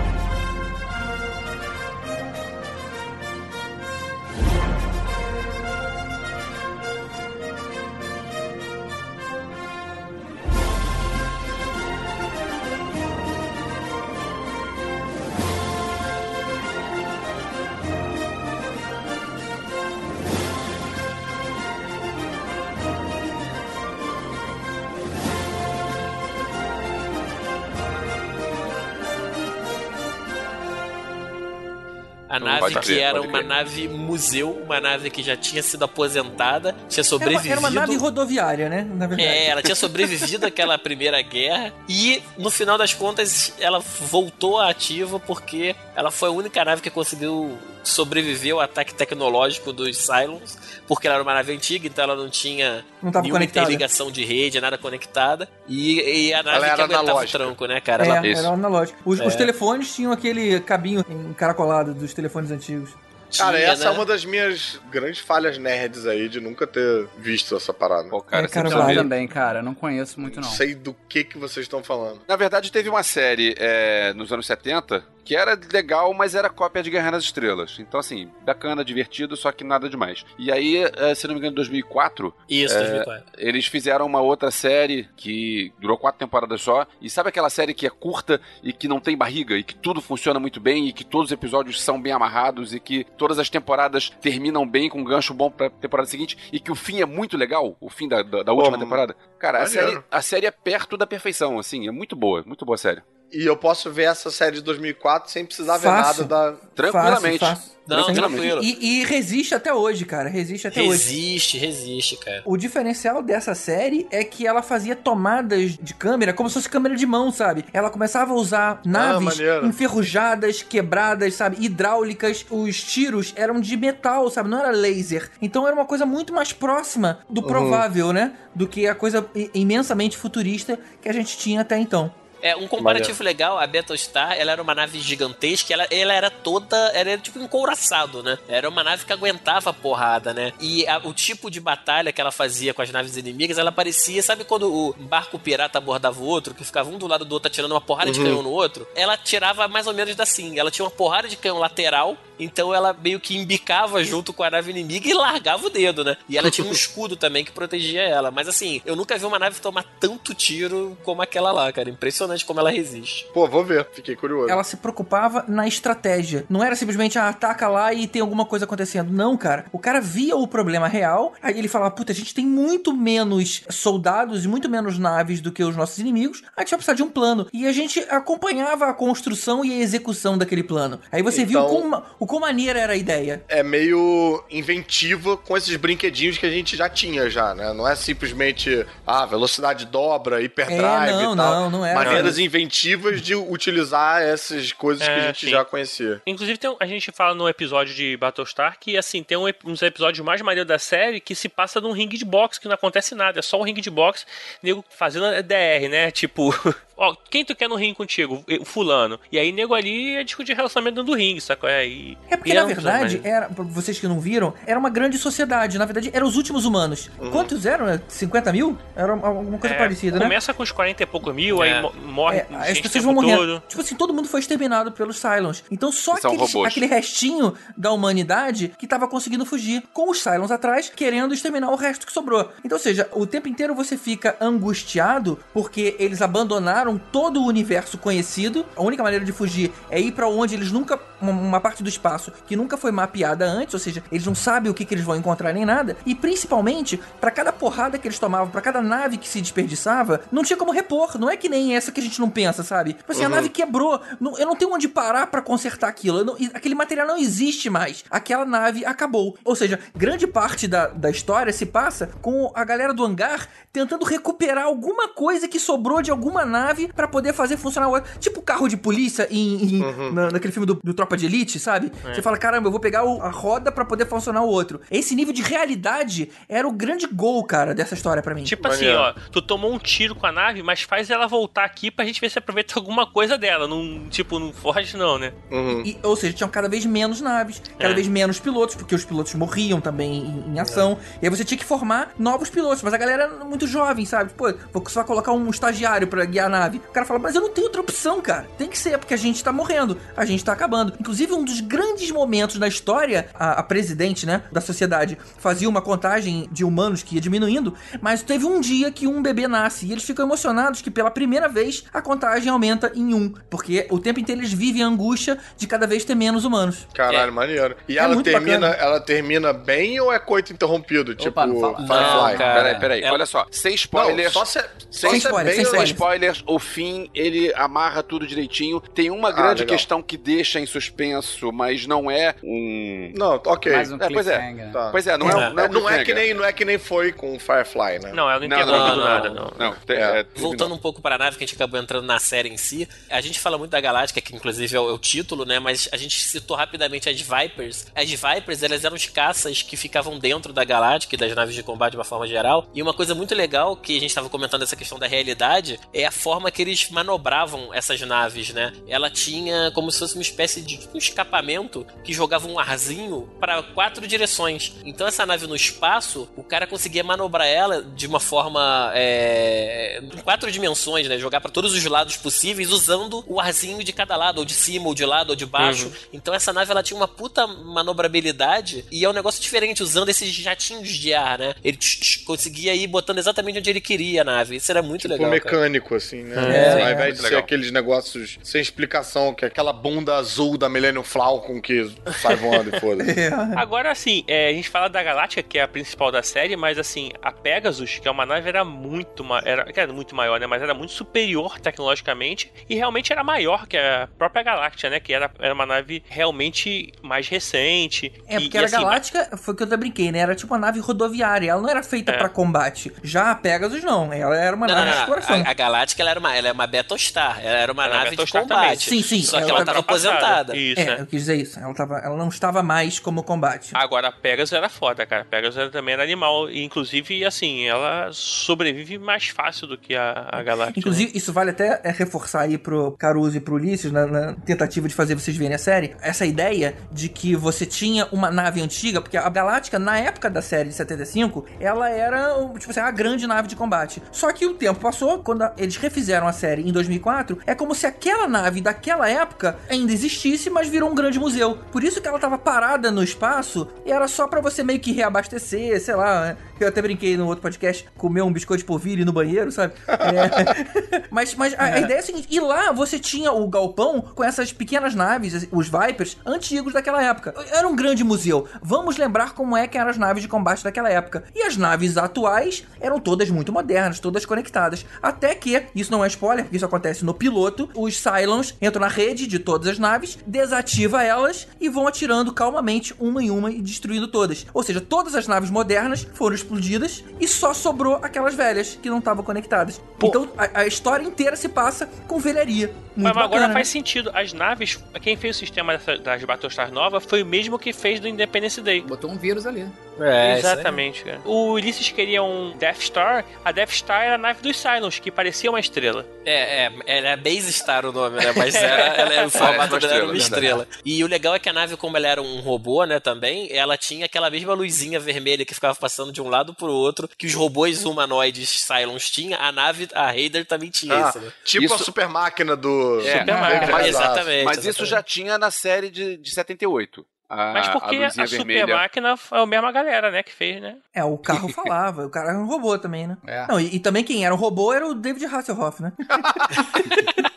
A nave pode que crer, era uma crer. nave museu, uma nave que já tinha sido aposentada, tinha Era uma, sobrevivido. era uma nave rodoviária, né? Na verdade. É, ela tinha sobrevivido àquela primeira guerra e no final das contas ela voltou à ativa porque ela foi a única nave que conseguiu sobreviveu ao ataque tecnológico dos Cylons, porque ela era uma nave antiga, então ela não tinha Não tava nenhuma interligação de rede, nada conectada. E, e a nave Ela que era aguentava o analógica. tranco, né, cara? É, Ela- era analógico. Os, os É. telefones tinham aquele cabinho encaracolado dos telefones antigos. Cara, tinha, essa é né? uma das minhas grandes falhas nerds aí de nunca ter visto essa parada. Pô, cara, É, cara, você Eu também, cara. Não conheço muito, não. Não sei do que que vocês estão falando. Na verdade, teve uma série é, nos anos 70 que era legal, mas era cópia de Guerra nas Estrelas. Então, assim, bacana, divertido, só que nada demais. E aí, é, se não me engano, em 2004, Isso, É, 2004. eles fizeram uma outra série que durou quatro temporadas só. E sabe aquela série que é curta e que não tem barriga e que tudo funciona muito bem e que todos os episódios são bem amarrados e que todas as temporadas terminam bem com um gancho bom pra temporada seguinte e que o fim é muito legal, o fim da, da, da última Pô, temporada? Cara, a série, a série é perto da perfeição, assim, é muito boa, muito boa a série. E eu posso ver essa série de 2004 sem precisar ver Fácil. nada da. Tranquilamente. Fácil, fácil. Não, tranquilo. E, e resiste até hoje, cara. Resiste até hoje. Resiste, resiste, cara. O diferencial dessa série é que ela fazia tomadas de câmera como se fosse câmera de mão, sabe? Ela começava a usar naves maneiro. enferrujadas, quebradas, sabe? Hidráulicas. Os tiros eram de metal, sabe? Não era laser. Então era uma coisa muito mais próxima do provável, né? Do que a coisa imensamente futurista que a gente tinha até então. É, um comparativo legal, a Battlestar, ela era uma nave gigantesca, ela, ela era toda, ela era tipo encouraçado, né? Era uma nave que aguentava a porrada, né? E a- o tipo de batalha que ela fazia com as naves inimigas, ela parecia, sabe quando o barco pirata abordava o outro, que ficava um do lado do outro atirando uma porrada de canhão no outro? Ela tirava mais ou menos assim, ela tinha uma porrada de canhão lateral, então ela meio que embicava junto com a nave inimiga e largava o dedo, né? E ela tinha um escudo também que protegia ela, mas assim, eu nunca vi uma nave tomar tanto tiro como aquela lá, cara, impressionante como ela resiste. Pô, vou ver, fiquei curioso. Ela se preocupava na estratégia. Não era simplesmente, ah, ataca lá e tem alguma coisa acontecendo. Não, cara. O cara via o problema real, aí ele falava, puta, a gente tem muito menos soldados e muito menos naves do que os nossos inimigos, a gente vai precisar de um plano. E a gente acompanhava a construção e a execução daquele plano. Aí você viu Então- o quão, o quão maneira era a ideia. É meio inventiva com esses brinquedinhos que a gente já tinha já, né? Não é simplesmente, ah, velocidade dobra, hyperdrive É, não, e tal. não, não era. Maneiras inventivas de utilizar essas coisas que É, a gente sim. já conhecia. Inclusive, tem a gente fala no episódio de Battlestar que, assim, tem um uns episódios mais maneiros da série que se passa num ringue de boxe, que não acontece nada, é só um ringue de boxe, nego fazendo DR, né? Tipo, ó, quem tu quer no ringue contigo? O fulano. E aí, nego ali é discutir relacionamento dentro do ringue, sacou? É, e, É porque, e na verdade, era, pra vocês que não viram, era uma grande sociedade. Na verdade, eram os últimos humanos. Quantos eram? né? 50 mil? Era alguma coisa É, parecida, né? Começa com os 40 e poucos mil, É. aí mo- morre É, as pessoas vão todo. Tipo assim, todo mundo foi exterminado pelos Cylons. Então só aqueles- aquele restinho da humanidade que tava conseguindo fugir com os Cylons atrás, querendo exterminar o resto que sobrou. Então, ou seja, o tempo inteiro você fica angustiado porque eles abandonaram todo o universo conhecido. A única maneira de fugir é ir pra onde eles nunca. uma- parte do espaço que nunca foi mapeada antes, ou seja, eles não sabem o que, que eles vão encontrar nem nada. E principalmente, pra cada porrada que eles tomavam, pra cada nave que se desperdiçava, não tinha como repor. Não é que nem essa que a gente não pensa, sabe? Tipo assim, a nave quebrou. não- eu não tenho onde parar pra consertar aquilo. Não- aquele material não existe mais. Aquela nave acabou. Ou seja, grande parte da, da história se passa com a galera do hangar tentando recuperar alguma coisa que sobrou de alguma nave pra poder fazer funcionar. o- Tipo carro de polícia em, em- na- naquele filme do, do Tropa de Elite, sabe? Você fala, caramba, eu vou pegar o- a roda pra poder funcionar o outro. Esse nível de realidade era o grande gol, cara, dessa história pra mim. Tipo assim, ó, tu tomou um tiro com a nave, mas faz ela voltar aqui pra gente ver se aproveita alguma coisa dela. Não, tipo, não foge não, né? Uhum. E- ou seja, tinham cada vez menos naves, cada É. vez menos pilotos, porque os pilotos morriam também em, em ação. E aí você tinha que formar novos pilotos, mas a galera era muito jovem, sabe? Pô, você vai colocar um estagiário pra guiar a nave. O cara fala, mas eu não tenho outra opção, cara. Tem que ser, porque a gente tá morrendo, a gente tá acabando. Inclusive, um dos grandes momentos da história, a, a presidente, né, da sociedade, fazia uma contagem de humanos que ia diminuindo, mas teve um dia que um bebê nasce e eles ficam emocionados que pela primeira vez a contagem aumenta em um, porque o tempo inteiro eles vivem a angústia de cada vez ter menos humanos. Caralho, maneiro. E É ela termina, bacana. ela termina bem ou é coito interrompido? tipo não fala- Firefly? Não, cara. Peraí, peraí, É- olha só. Sem Não, spoilers. só se, Sem se é spoiler, bem sem ou- Sem spoiler. spoilers, o o fim, ele amarra tudo direitinho. Tem uma grande legal. questão que deixa em suspenso, mas não é um. Não, ok. Mais um É, pois é. Tá. Pois é, não é, um- É, não é, não, é que nem, não é que nem foi com o Firefly, né? Não, ela não Não, interrompe não, do não, nada, não. não. Não, É. é, Voltando um pouco para a nave que a gente acabou entrando na série em si, a gente fala muito da Galáctica, que inclusive é o, é o título, né? Mas a gente citou rapidamente as Vipers. As Vipers, elas eram os caças que ficavam dentro da Galáctica e das naves de combate de uma forma geral. E uma coisa muito legal que a gente estava comentando essa questão da realidade é a forma que eles manobravam essas naves, né? Ela tinha como se fosse uma espécie de tipo, um escapamento que jogava um arzinho para quatro direções. Então essa nave no espaço, o cara conseguia manobrar ela de uma forma é, em quatro dimensões, né? Jogar para todos os lados possíveis usando o arzinho de cada lado, ou de cima, ou de lado, ou de baixo. Então essa nave ela tinha uma puta manobrabilidade e é um negócio diferente usando esses jatinhos de ar, né? Ele tch, tch, conseguia ir botando exatamente onde ele queria a nave. Isso era muito Tipo legal. cara. mecânico, assim, né? É, Ao é. invés de ser aqueles negócios sem explicação, que é aquela bunda azul da Millennium Falcon que sai voando e foda. Agora, assim, é, a gente fala da Galáctica, que é a principal da série, mas assim, a Pegasus, que é uma nave, era muito, ma era, que era muito maior, né? Mas era muito superior tecnologicamente e realmente era maior que a própria Galáctica, né? Que era, era uma nave realmente mais recente. É, e- porque e, era assim, Galáctica, foi o que eu até brinquei, né? Era tipo uma nave rodoviária, ela não era feita É. pra combate. Já a Pegasus não, ela era uma Não, nave não, de não. exploração. A, a Galáctica ela era uma, ela é uma Battlestar. Ela era uma Ela é nave de combate. também. Sim, sim, Só que ela estava aposentada. Isso, é, né? eu quis dizer isso. Ela, tava, ela não estava mais como combate. Agora, a Pegasus era foda, cara. A Pegasus era, também era animal. E, inclusive, assim, ela sobrevive mais fácil do que a, a Galáctica. Inclusive, isso vale até é, reforçar aí pro Caruso e pro Ulisses, na, na tentativa de fazer vocês verem a série, essa ideia de que você tinha uma nave antiga, porque a Galáctica, na época da série de 75, ela era, tipo assim, a grande nave de combate. Só que o tempo passou, quando eles refizeram a série em 2004, é como se aquela nave daquela época ainda existisse, mas virou um grande museu. Por isso que ela tava parada no espaço e era só pra você meio que reabastecer, sei lá. né? Eu até brinquei no outro podcast, comer um biscoito de polvilho no banheiro, sabe? É. mas mas a, a ideia é a seguinte: e lá você tinha o galpão com essas pequenas naves, os Vipers, antigos daquela época. Era um grande museu. Vamos lembrar como é que eram as naves de combate daquela época. E as naves atuais eram todas muito modernas, todas conectadas. Até que, isso não é spoiler, porque isso acontece no piloto, os Cylons entram na rede de todas as naves, desativa elas e vão atirando calmamente uma em uma e destruindo todas. Ou seja, todas as naves modernas foram explodidas e só sobrou aquelas velhas que não estavam conectadas. Então a, a história inteira se passa com velharia. Muito Mas agora bacana, faz né? sentido. As naves, quem fez o sistema dessa- das Battlestar Nova foi o mesmo que fez do Independence Day. Botou um vírus ali. É. Exatamente, cara. O Ulisses queria um Death Star. A Death Star era a nave dos Cylons, que parecia uma estrela. É, é, era Base Star o nome, né? Mas era, ela, era- o formato dela era uma estrela, estrela. E o legal é que a nave, como ela era um robô, né, também, ela tinha aquela mesma luzinha vermelha que ficava passando de um lado pro outro, que os robôs humanoides Cylons tinham, a nave, a Raider também tinha Ah, isso, né? tipo Isso- a super máquina do. É, Super máquina. mas- Exatamente. Mas isso exatamente. já tinha na série de, de 78. A, Mas porque a a, Super. Máquina é a mesma galera, né, que fez, né? É, o carro falava, o cara era um robô também, né? É. Não, e, e também quem era um robô era o David Hasselhoff, né?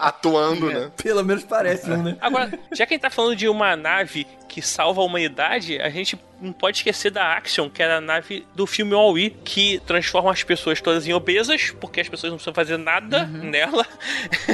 Atuando, né? Pelo menos parece um, né? Agora, já que a gente tá falando de uma nave que salva a humanidade, a gente não pode esquecer da Action, que era a nave do filme All-E, que transforma as pessoas todas em obesas, porque as pessoas não precisam fazer nada nela.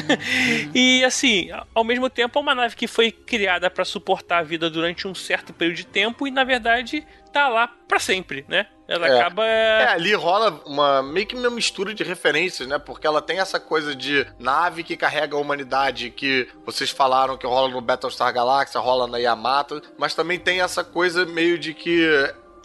e assim, ao mesmo tempo é uma nave que foi criada para suportar a vida durante um certo período de tempo e na verdade tá lá para sempre, né? Ela É. acaba É, ali rola uma meio que uma mistura de referências, né? Porque ela tem essa coisa de nave que carrega a humanidade que vocês falaram que rola no Battlestar Galactica, rola na Yamato, mas também tem essa coisa meio de que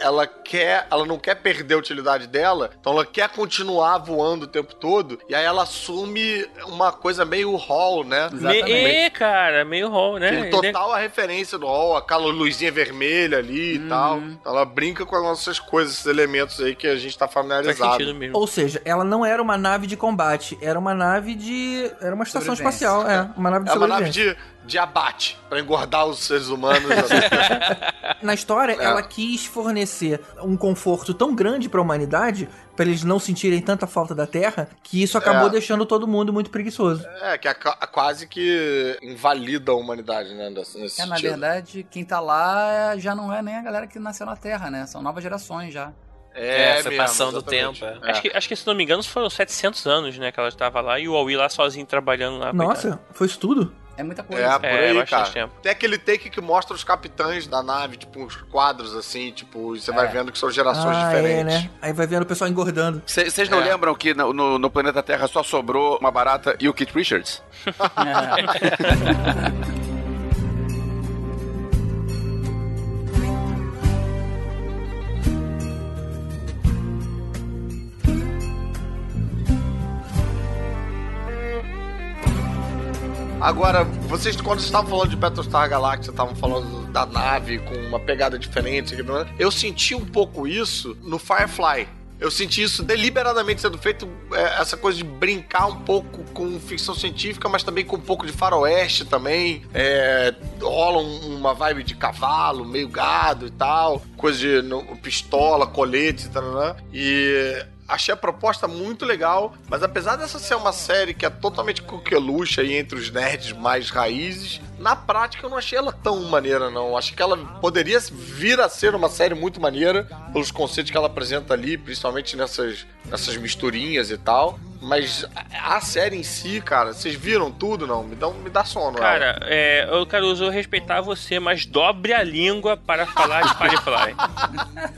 ela quer, ela não quer perder a utilidade dela, então ela quer continuar voando o tempo todo, e aí ela assume uma coisa meio Hall, né? Exatamente. Me... É, cara, meio rol, né? Tem total a referência do Hall, aquela luzinha vermelha ali Uhum. e tal. Então ela brinca com as nossas coisas, esses elementos aí que a gente tá Faz familiarizado. sentido mesmo. Ou seja, ela não era uma nave de combate, era uma nave de. Era uma estação espacial, é. Uma nave de É uma nave de, de abate, pra engordar os seres humanos. Na história, É. ela quis fornecer um conforto tão grande pra humanidade, pra eles não sentirem tanta falta da Terra, que isso acabou É. deixando todo mundo muito preguiçoso. é, que é ca- quase que invalida a humanidade, né? Nesse, nesse É, na sentido. verdade, quem tá lá já não é nem a galera que nasceu na Terra, né? São novas gerações já. É, foi mesmo, passando o tempo. é. É. Acho, que, acho que, se não me engano, foram 700 anos, né, que ela estava lá e o Aui lá sozinho trabalhando lá. coitado. Nossa, foi isso tudo? É muita coisa. É, por É, aí, bastante cara. tempo. Tem aquele take que mostra os capitães da nave, tipo, uns quadros assim, tipo, e você vai vendo que são gerações ah, diferentes. é, né? Aí vai vendo o pessoal engordando. Vocês não É. lembram que no, no- no planeta Terra só sobrou uma barata e o Kit Richards? Agora, vocês, quando estavam falando de Battlestar Galactica, estavam falando da nave com uma pegada diferente, eu senti um pouco isso no Firefly. Eu senti isso deliberadamente sendo feito, é, essa coisa de brincar um pouco com ficção científica, mas também com um pouco de faroeste também. É, rola um- uma vibe de cavalo, meio gado e tal, coisa de no- pistola, colete tal. E achei a proposta muito legal, mas apesar dessa ser uma série que é totalmente coqueluche aí entre os nerds mais raízes, na prática eu não achei ela tão maneira, não. Acho que ela poderia vir a ser uma série muito maneira pelos conceitos que ela apresenta ali, principalmente nessas, nessas misturinhas e tal. Mas a, série em si, cara, vocês viram tudo, não? Me dá, me dá sono. ela. Cara, é, eu, Caruso, eu respeitar você, mas dobre a língua para falar de Firefly.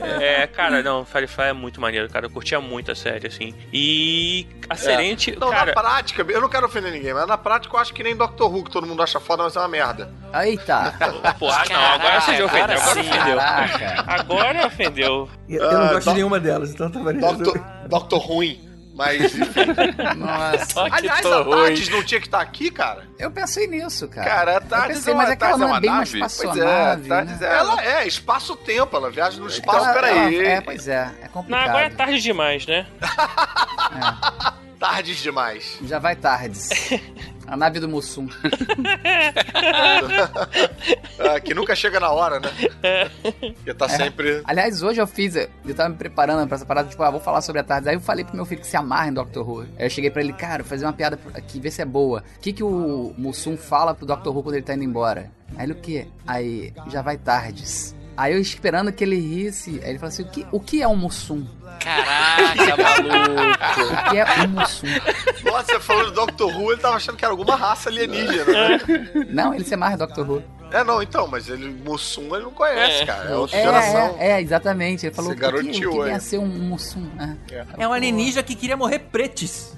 é, cara, não, Firefly é muito maneiro, cara. Eu curtia muito a série, assim. E a Serente, Então, cara. na prática, eu não quero ofender ninguém, mas na prática eu acho que nem Doctor Who, que todo mundo acha foda, mas é uma merda. Eita! Pô, ah, não, agora você já ofendeu, agora sim. ofendeu. Caraca! Agora ofendeu. Eu, eu não Ah, gosto Doc- de nenhuma delas, então tá valendo. Doctor, Doctor ruim. Mas, enfim. Nossa, Aliás, a. Tardes não tinha que estar aqui, cara? eu pensei nisso, cara. Cara, a pensei, é mas uma- aquela Tardes não é é uma bem mais nave? Pois é, né? é- Ela é espaço-tempo, ela viaja no espaço. Então, peraí. ela- É, pois é, é Não, complicado. agora é tarde demais, né? Tardes demais. Já vai tardes. A nave do Mussum. Ah, que nunca chega na hora, né? Porque tá sempre. Aliás, hoje eu fiz, eu tava me preparando pra essa parada, tipo, ah, vou falar sobre a tarde. Aí eu falei pro meu filho que se amarra em Doctor Who. Aí eu cheguei pra ele, cara, vou fazer uma piada aqui, ver se é boa. O que que o Mussum fala pro Doctor Who quando ele tá indo embora? Aí ele, o quê? Aí, já vai tardes. Aí eu esperando que ele risse, aí ele falou assim, o que, o que é um Mussum? Caraca, maluco. O que é um Mussum? Nossa, você falou do Doctor Who, ele tava achando que era alguma raça alienígena, né? Não, ele se amarra em Doctor Who. É, não, então, mas ele, Mussum, ele não conhece, É. cara. É outra É, geração. é, é, exatamente. Ele falou, que, que garoteou vem aí. a ser um Mussum? É. É um alienígena que queria morrer pretes.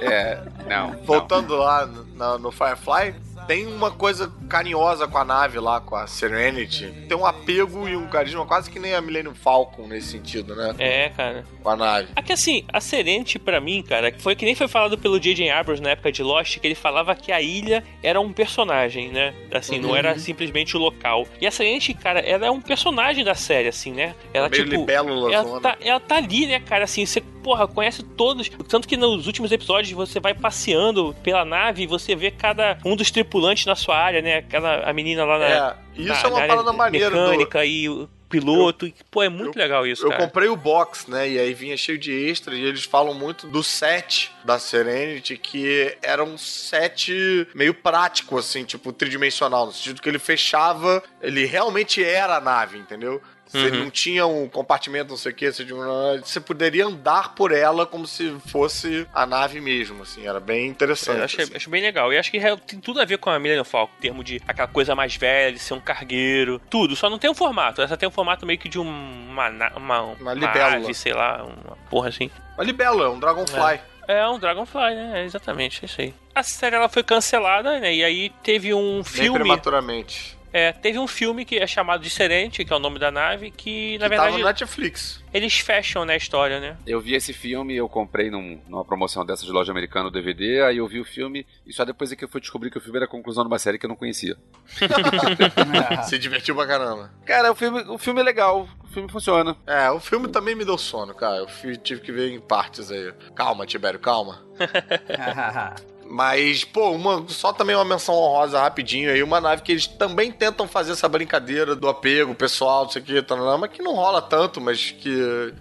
É, não. Voltando lá no, no Firefly, tem uma coisa carinhosa com a nave lá, com a Serenity. Tem um apego e um carisma quase que nem a Millennium Falcon nesse sentido, né? É, cara. Com a nave. Aqui assim, a Serente, pra mim, cara, foi que nem foi falado pelo J.J. Abrams na época de Lost, que ele falava que a ilha era um personagem, né? Assim, não era simplesmente o local. E a Serente, cara, ela é um personagem da série, assim, né? Ela, Meio tipo. libélula Ela zona. tá, ela tá ali, né, cara? Assim, você, porra, conhece todos. Tanto que nos últimos episódios você vai passeando pela nave e você vê cada um dos tripulantes na sua área, né? Aquela a menina lá na. É, isso na- é uma parada maneira do, Mecânica e o piloto. e, pô, é muito eu- legal isso, Eu cara. comprei o box, né? E aí vinha cheio de extras. E eles falam muito do set da Serenity, que era um set meio prático, assim, tipo, tridimensional. No sentido que ele fechava, ele realmente era a nave, entendeu? Você Uhum. não tinha um compartimento, não sei o que, você, você poderia andar por ela como se fosse a nave mesmo, assim, era bem interessante. É, achei, assim. acho bem legal. E acho que é- tem tudo a ver com a Millennium Falcon, em termos de aquela coisa mais velha, de ser um cargueiro. Tudo, só não tem um formato. Essa tem um formato meio que de um- uma, uma, uma, libélula. ave, sei lá, uma porra assim. Uma libélula, um Dragonfly. É um Dragonfly, né? É exatamente, é isso aí. A série ela foi cancelada, né? E aí teve um Bem filme. prematuramente. É, teve um filme que é chamado de Serente, que é o nome da nave, que na que verdade tava no Netflix. eles fecham né, a história, né? Eu vi esse filme, eu comprei num- numa promoção dessa de loja americana o DVD, aí eu vi o filme, e só depois é que eu fui descobrir que o filme era a conclusão de uma série que eu não conhecia. Se divertiu pra caramba. Cara, o filme, o filme é legal, o filme funciona. É, o filme também me deu sono, cara. Eu tive que ver em partes aí. Calma, Tibério, calma. Mas, pô, uma, só também uma menção honrosa rapidinho aí, uma nave que eles também tentam fazer essa brincadeira do apego pessoal, não sei o que, tá, mas que não rola tanto, mas que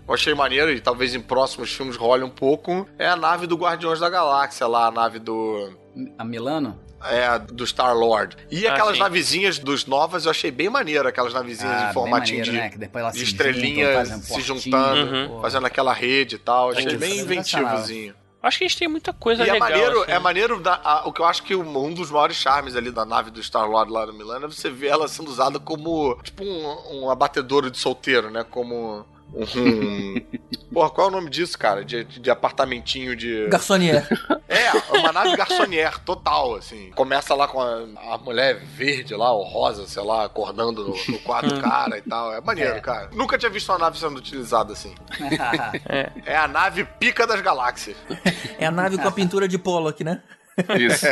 eu achei maneiro e talvez em próximos filmes role um pouco, é a nave do Guardiões da Galáxia lá, a nave do... A Milano? É, do Star-Lord. E Ah, aquelas sim. navezinhas dos novas eu achei bem maneiro, aquelas navezinhas Ah, em formatinho maneiro, de, né? Que depois elas de se estrelinha juntam, se juntando, Uhum. fazendo aquela rede e tal. Achei Isso, bem inventivozinho. Acho que a gente tem muita coisa E é legal. maneiro, assim. é maneiro da- a- o que eu acho que um, um dos maiores charmes ali da nave do Star-Lord lá no Milano é você ver ela sendo usada como, tipo, um, um abatedouro de solteiro, né? Como um... Porra, qual é o nome disso, cara? De, de apartamentinho de... Garçonier. É, uma nave garçonier, total, assim. Começa lá com a, a mulher verde lá, ou rosa, sei lá, acordando no, no quarto do cara e tal. É maneiro, É. cara. Nunca tinha visto uma nave sendo utilizada assim. É a nave pica das galáxias. É a nave com a pintura de Pollock, né? Isso.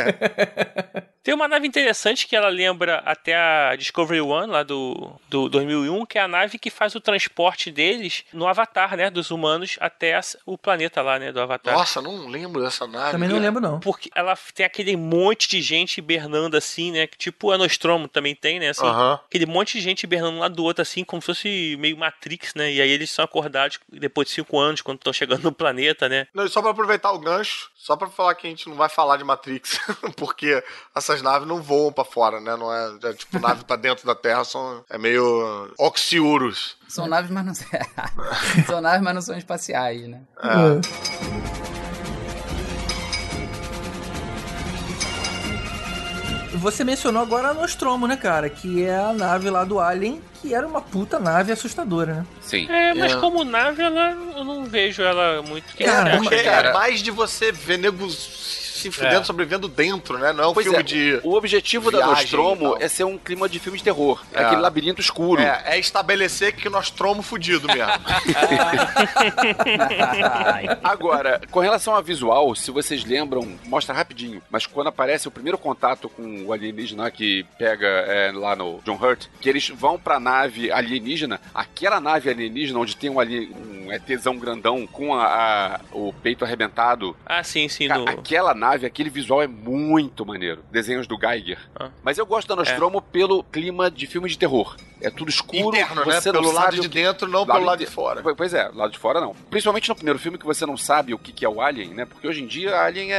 Tem uma nave interessante que ela lembra até a Discovery One, lá do, do 2001, que é a nave que faz o transporte deles no Avatar, né? Dos humanos até as- o planeta lá, né? Do Avatar. Nossa, não lembro dessa nave. Também não lembro, não. Porque ela tem aquele monte de gente hibernando assim, né? que Tipo a Nostromo também tem, né? Assim, Aham. Aquele monte de gente hibernando um lado do outro, assim, como se fosse meio Matrix, né? E aí eles são acordados depois de cinco anos, quando estão chegando no planeta, né? Não, e só pra aproveitar o gancho, só pra falar que a gente não vai falar de Matrix, porque essas naves não voam pra fora, né? Não é, é tipo nave pra dentro da Terra, são é meio oxiurus. São naves, mas não são naves, mas não são espaciais, né? Você mencionou agora a Nostromo, né, cara? Que é a nave lá do Alien, que era uma puta nave assustadora, né? Sim. É, mas É. como nave, ela, eu não vejo ela muito. Cara, você Porque cara. é mais de você ver nego se fudendo, É. sobrevivendo dentro, né? Não é um Pois filme é, de. o objetivo da viagem e Nostromo é ser um clima de filme de terror. É. É. aquele labirinto escuro. É, é estabelecer que nós tromo fudido mesmo. Agora, com relação a visual, se vocês lembram, mostra rapidinho, mas quando aparece o primeiro contato com o alienígena que pega é, lá no John Hurt, que eles vão pra nave alienígena, aquela nave alienígena onde tem um, ali, um ETzão grandão com a, a- o peito arrebentado, Ah, sim, sim. Cara, No... aquela nave, aquele visual é muito maneiro. Desenhos do Geiger. Ah. Mas eu gosto da Nostromo pelo clima de filme de terror. É tudo escuro, Interno, né? você não Pelo lado de que- dentro, não Lado pelo lado de inte- fora. Pois é, lado de fora não. Principalmente no primeiro filme que você não sabe o que, que é o Alien, né? Porque hoje em dia Alien é,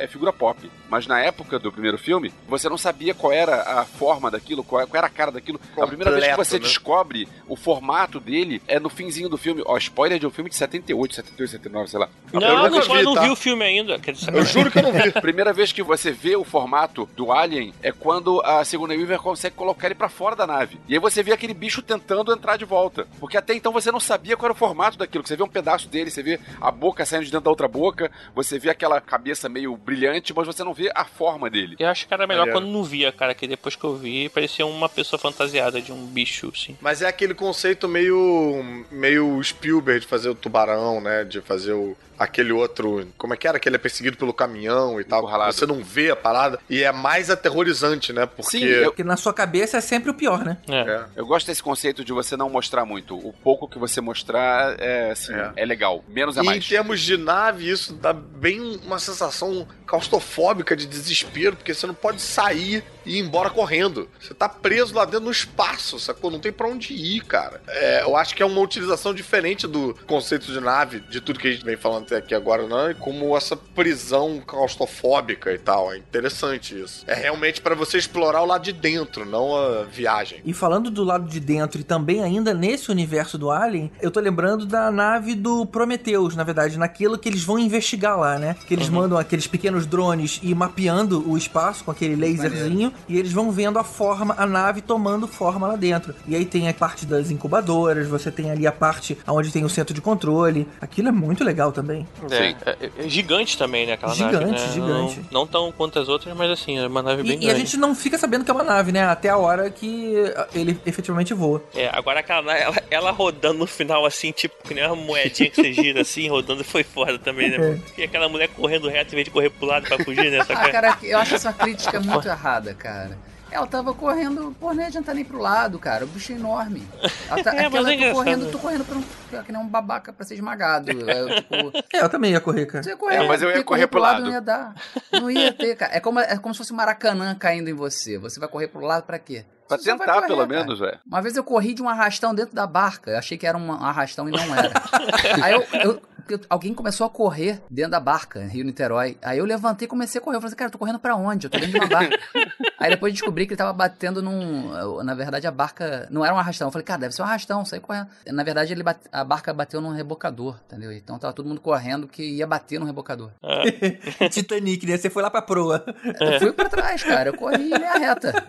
é- é figura pop. Mas na época do primeiro filme, você não sabia qual era a forma daquilo, qual, qual era a cara daquilo. a primeira vez que Completo, você né? descobre o formato dele é no finzinho do filme. Ó, spoiler de um filme de 78, 78, 79, sei lá. Eu Não, nunca não, vi, não tá? vi o filme ainda. Quer dizer, Eu juro que eu não. A primeira vez que você vê o formato do Alien é quando a Sigourney Weaver consegue colocar ele pra fora da nave. E aí você vê aquele bicho tentando entrar de volta. Porque até então você não sabia qual era o formato daquilo. Você vê um pedaço dele, você vê a boca saindo de dentro da outra boca, você vê aquela cabeça meio brilhante, mas você não vê a forma dele. Eu acho que era melhor quando não via, cara, que depois que eu vi, parecia uma pessoa fantasiada de um bicho, assim. Mas é aquele conceito meio meio Spielberg de fazer o tubarão, né? De fazer o aquele outro, como é que era que ele é perseguido pelo caminhão e tal. Encurralado. Você não vê a parada e é mais aterrorizante, né? Porque Sim, eu- Porque na sua cabeça é sempre o pior, né? É. É. Eu gosto desse conceito de você não mostrar muito. O pouco que você mostrar é, assim, É. é. legal. Menos é E em mais. termos de nave, isso dá bem uma sensação claustrofóbica de desespero, porque você não pode sair e ir embora correndo. Você tá preso lá dentro no espaço, sacou? Não tem pra onde ir, cara. É, eu acho que é uma utilização diferente do conceito de nave, de tudo que a gente vem falando até aqui agora, né? Como essa prisão claustrofóbica e tal. É interessante isso. É realmente pra você explorar o lado de dentro, não a viagem. E falando do lado de dentro e também ainda nesse universo do Alien, eu tô lembrando da nave do Prometheus, na verdade, naquilo que eles vão investigar lá, né? Que eles mandam aqueles pequenos drones ir mapeando o espaço com aquele laserzinho e eles vão vendo a forma, a nave tomando forma lá dentro. E aí tem a parte das incubadoras, você tem ali a parte onde tem o centro de controle. Aquilo é muito legal também. É, é- é gigante também, né? Aquela Gigante, nave, né? gigante. Não, não tão quanto as outras, mas assim, é uma nave bem E, e a grande. gente não fica sabendo que é uma nave, né? Até a hora que ele efetivamente voa. É, agora aquela nave, ela, ela rodando no final, assim, tipo, que nem uma moedinha que você gira assim, rodando, foi foda também, né? mano? E aquela mulher correndo reto em vez de correr pro lado pra fugir, né? Só Ah, cara, eu acho essa crítica muito errada, cara. Ela tava correndo, pô, não ia adiantar nem pro lado, cara. O bicho é enorme. Ela tá, É, aquela, mas é eu tô engraçado. correndo, tô correndo pra um, que nem um babaca pra ser esmagado. É, tipo, É, eu também ia correr, cara. você ia correr, É, mas eu ia porque correr pro lado. Não ia dar. Não ia ter, cara. É como, é como se fosse um maracanã caindo em você. Você vai correr pro lado pra quê? Pra Você tentar, correr, pelo cara. menos, velho. Uma vez eu corri de um arrastão dentro da barca. Eu achei que era um arrastão e não era. Aí eu, eu- eu- alguém começou a correr dentro da barca, Rio Niterói. Aí eu levantei e comecei a correr. Eu falei assim, cara, eu tô correndo pra onde? Eu tô dentro de uma barca. Aí depois eu descobri que ele tava batendo num. Na verdade, a barca. Não era um arrastão. Eu falei, cara, deve ser um arrastão, saí correndo. Na verdade, ele bate- a barca bateu num rebocador, entendeu? Então tava todo mundo correndo que ia bater no rebocador. Titanic, né? Você foi lá pra proa. Eu fui pra trás, cara. Eu corri em linha reta.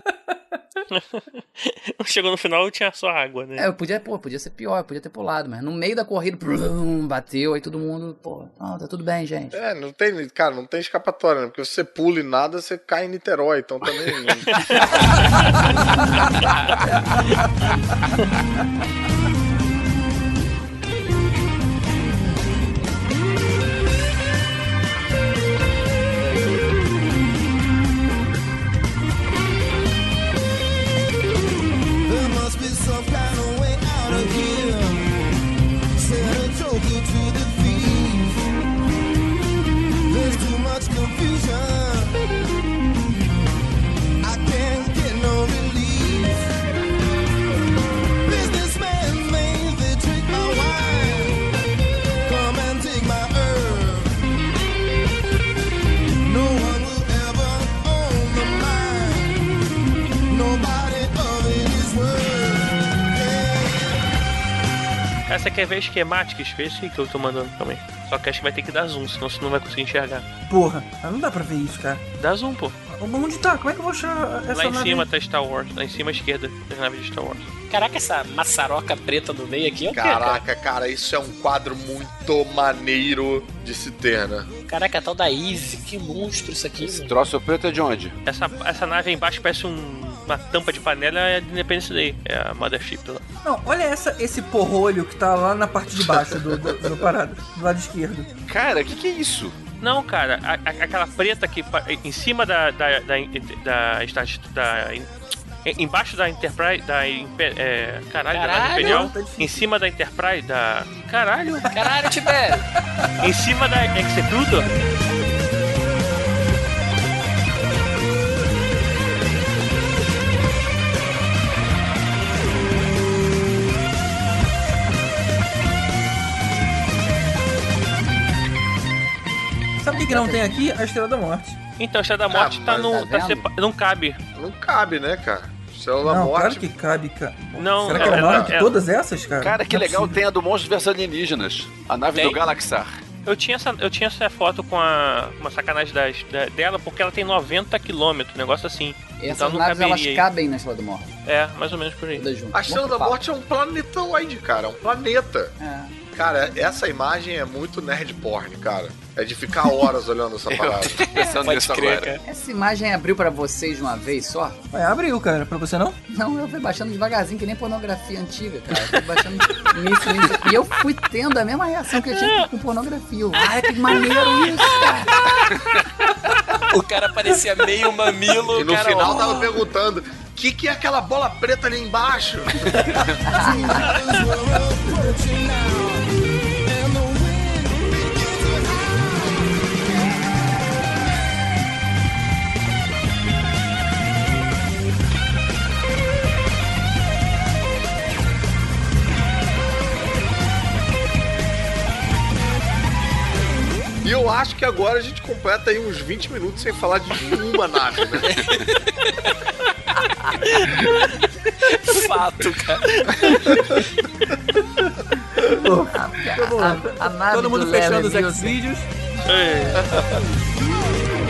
Chegou no final tinha só água, né? É, eu podia, pô, podia ser pior, eu podia ter pulado, mas no meio da corrida, brum, bateu, aí todo mundo, pô, não, tá tudo bem, gente. É, não tem, cara, não tem escapatória, né? Porque se você pula e nada, você cai em Niterói, então também. quer ver esquemáticos? Vê esse aí que eu tô mandando também. Só que acho que vai ter que dar zoom, senão você não vai conseguir enxergar. Porra, mas não dá pra ver isso, cara. Dá zoom, pô. Onde tá? Como é que eu vou achar essa Lá em nave? cima tá Star Wars, lá em cima à esquerda das naves de Star Wars. Caraca, essa maçaroca preta no meio aqui é o quê, cara? Caraca, cara, isso é um quadro muito maneiro de se ter, né? Caraca, a tal da Easy, que monstro isso aqui, mano. Troço preto é de onde? Essa, essa nave aí embaixo parece um- uma tampa de panela é de Independence Day. É a Mothership lá. Não, olha essa, esse porrolho que tá lá na parte de baixo do, do, do parado, do lado esquerdo. Cara, o que, que é isso? Não, cara, a- a- aquela preta que em cima da. da. da. da, da, da- embaixo da Enterprise. Da, é, caralho, da nave Caralho, Imperial. tá. Em cima da Enterprise. Da. Caralho! Caralho, Tibério! em cima da Executor. Sabe o que, que não tem aqui? A Estrela da Morte. Então, a Estrela da Morte Ah, tá no. tá tá sepa- não cabe. Não cabe, né, cara? Céu da não, morte. claro que cabe, cara. Não, Será que é- ela é maior é- que é- todas essas, cara? Cara, que Não é legal, possível. tem a do Monstros vs Alienígenas. A nave Tem? do Galaxar. Eu tinha essa, eu tinha essa foto com a, uma sacanagem das, da- dela porque ela tem 90 km, um negócio assim. Essas então não naves, elas aí. cabem na Estrela da Morte, É, mais ou menos por aí. A Estrela da Morte é um planetoide, cara. É um planeta. É. Cara, essa imagem é muito nerd porn, cara. É de ficar horas olhando essa parada. Pensando nisso crer, agora. cara. Essa imagem abriu pra vocês de uma vez só? Ué, abriu, cara. Pra você não? Não, eu fui baixando devagarzinho, que nem pornografia antiga, cara. Eu fui baixando nisso, nisso. E eu fui tendo a mesma reação que eu tinha com pornografia. Eu, Ai, que maneiro isso, cara. O cara parecia meio mamilo, E no cara, final ó. tava perguntando: o que, que é aquela bola preta ali embaixo? E eu acho que agora a gente completa aí uns 20 minutos sem falar de nenhuma nave, né? Fato, cara. A, a, a nave Todo mundo do fechando os. X-Vídeos. É.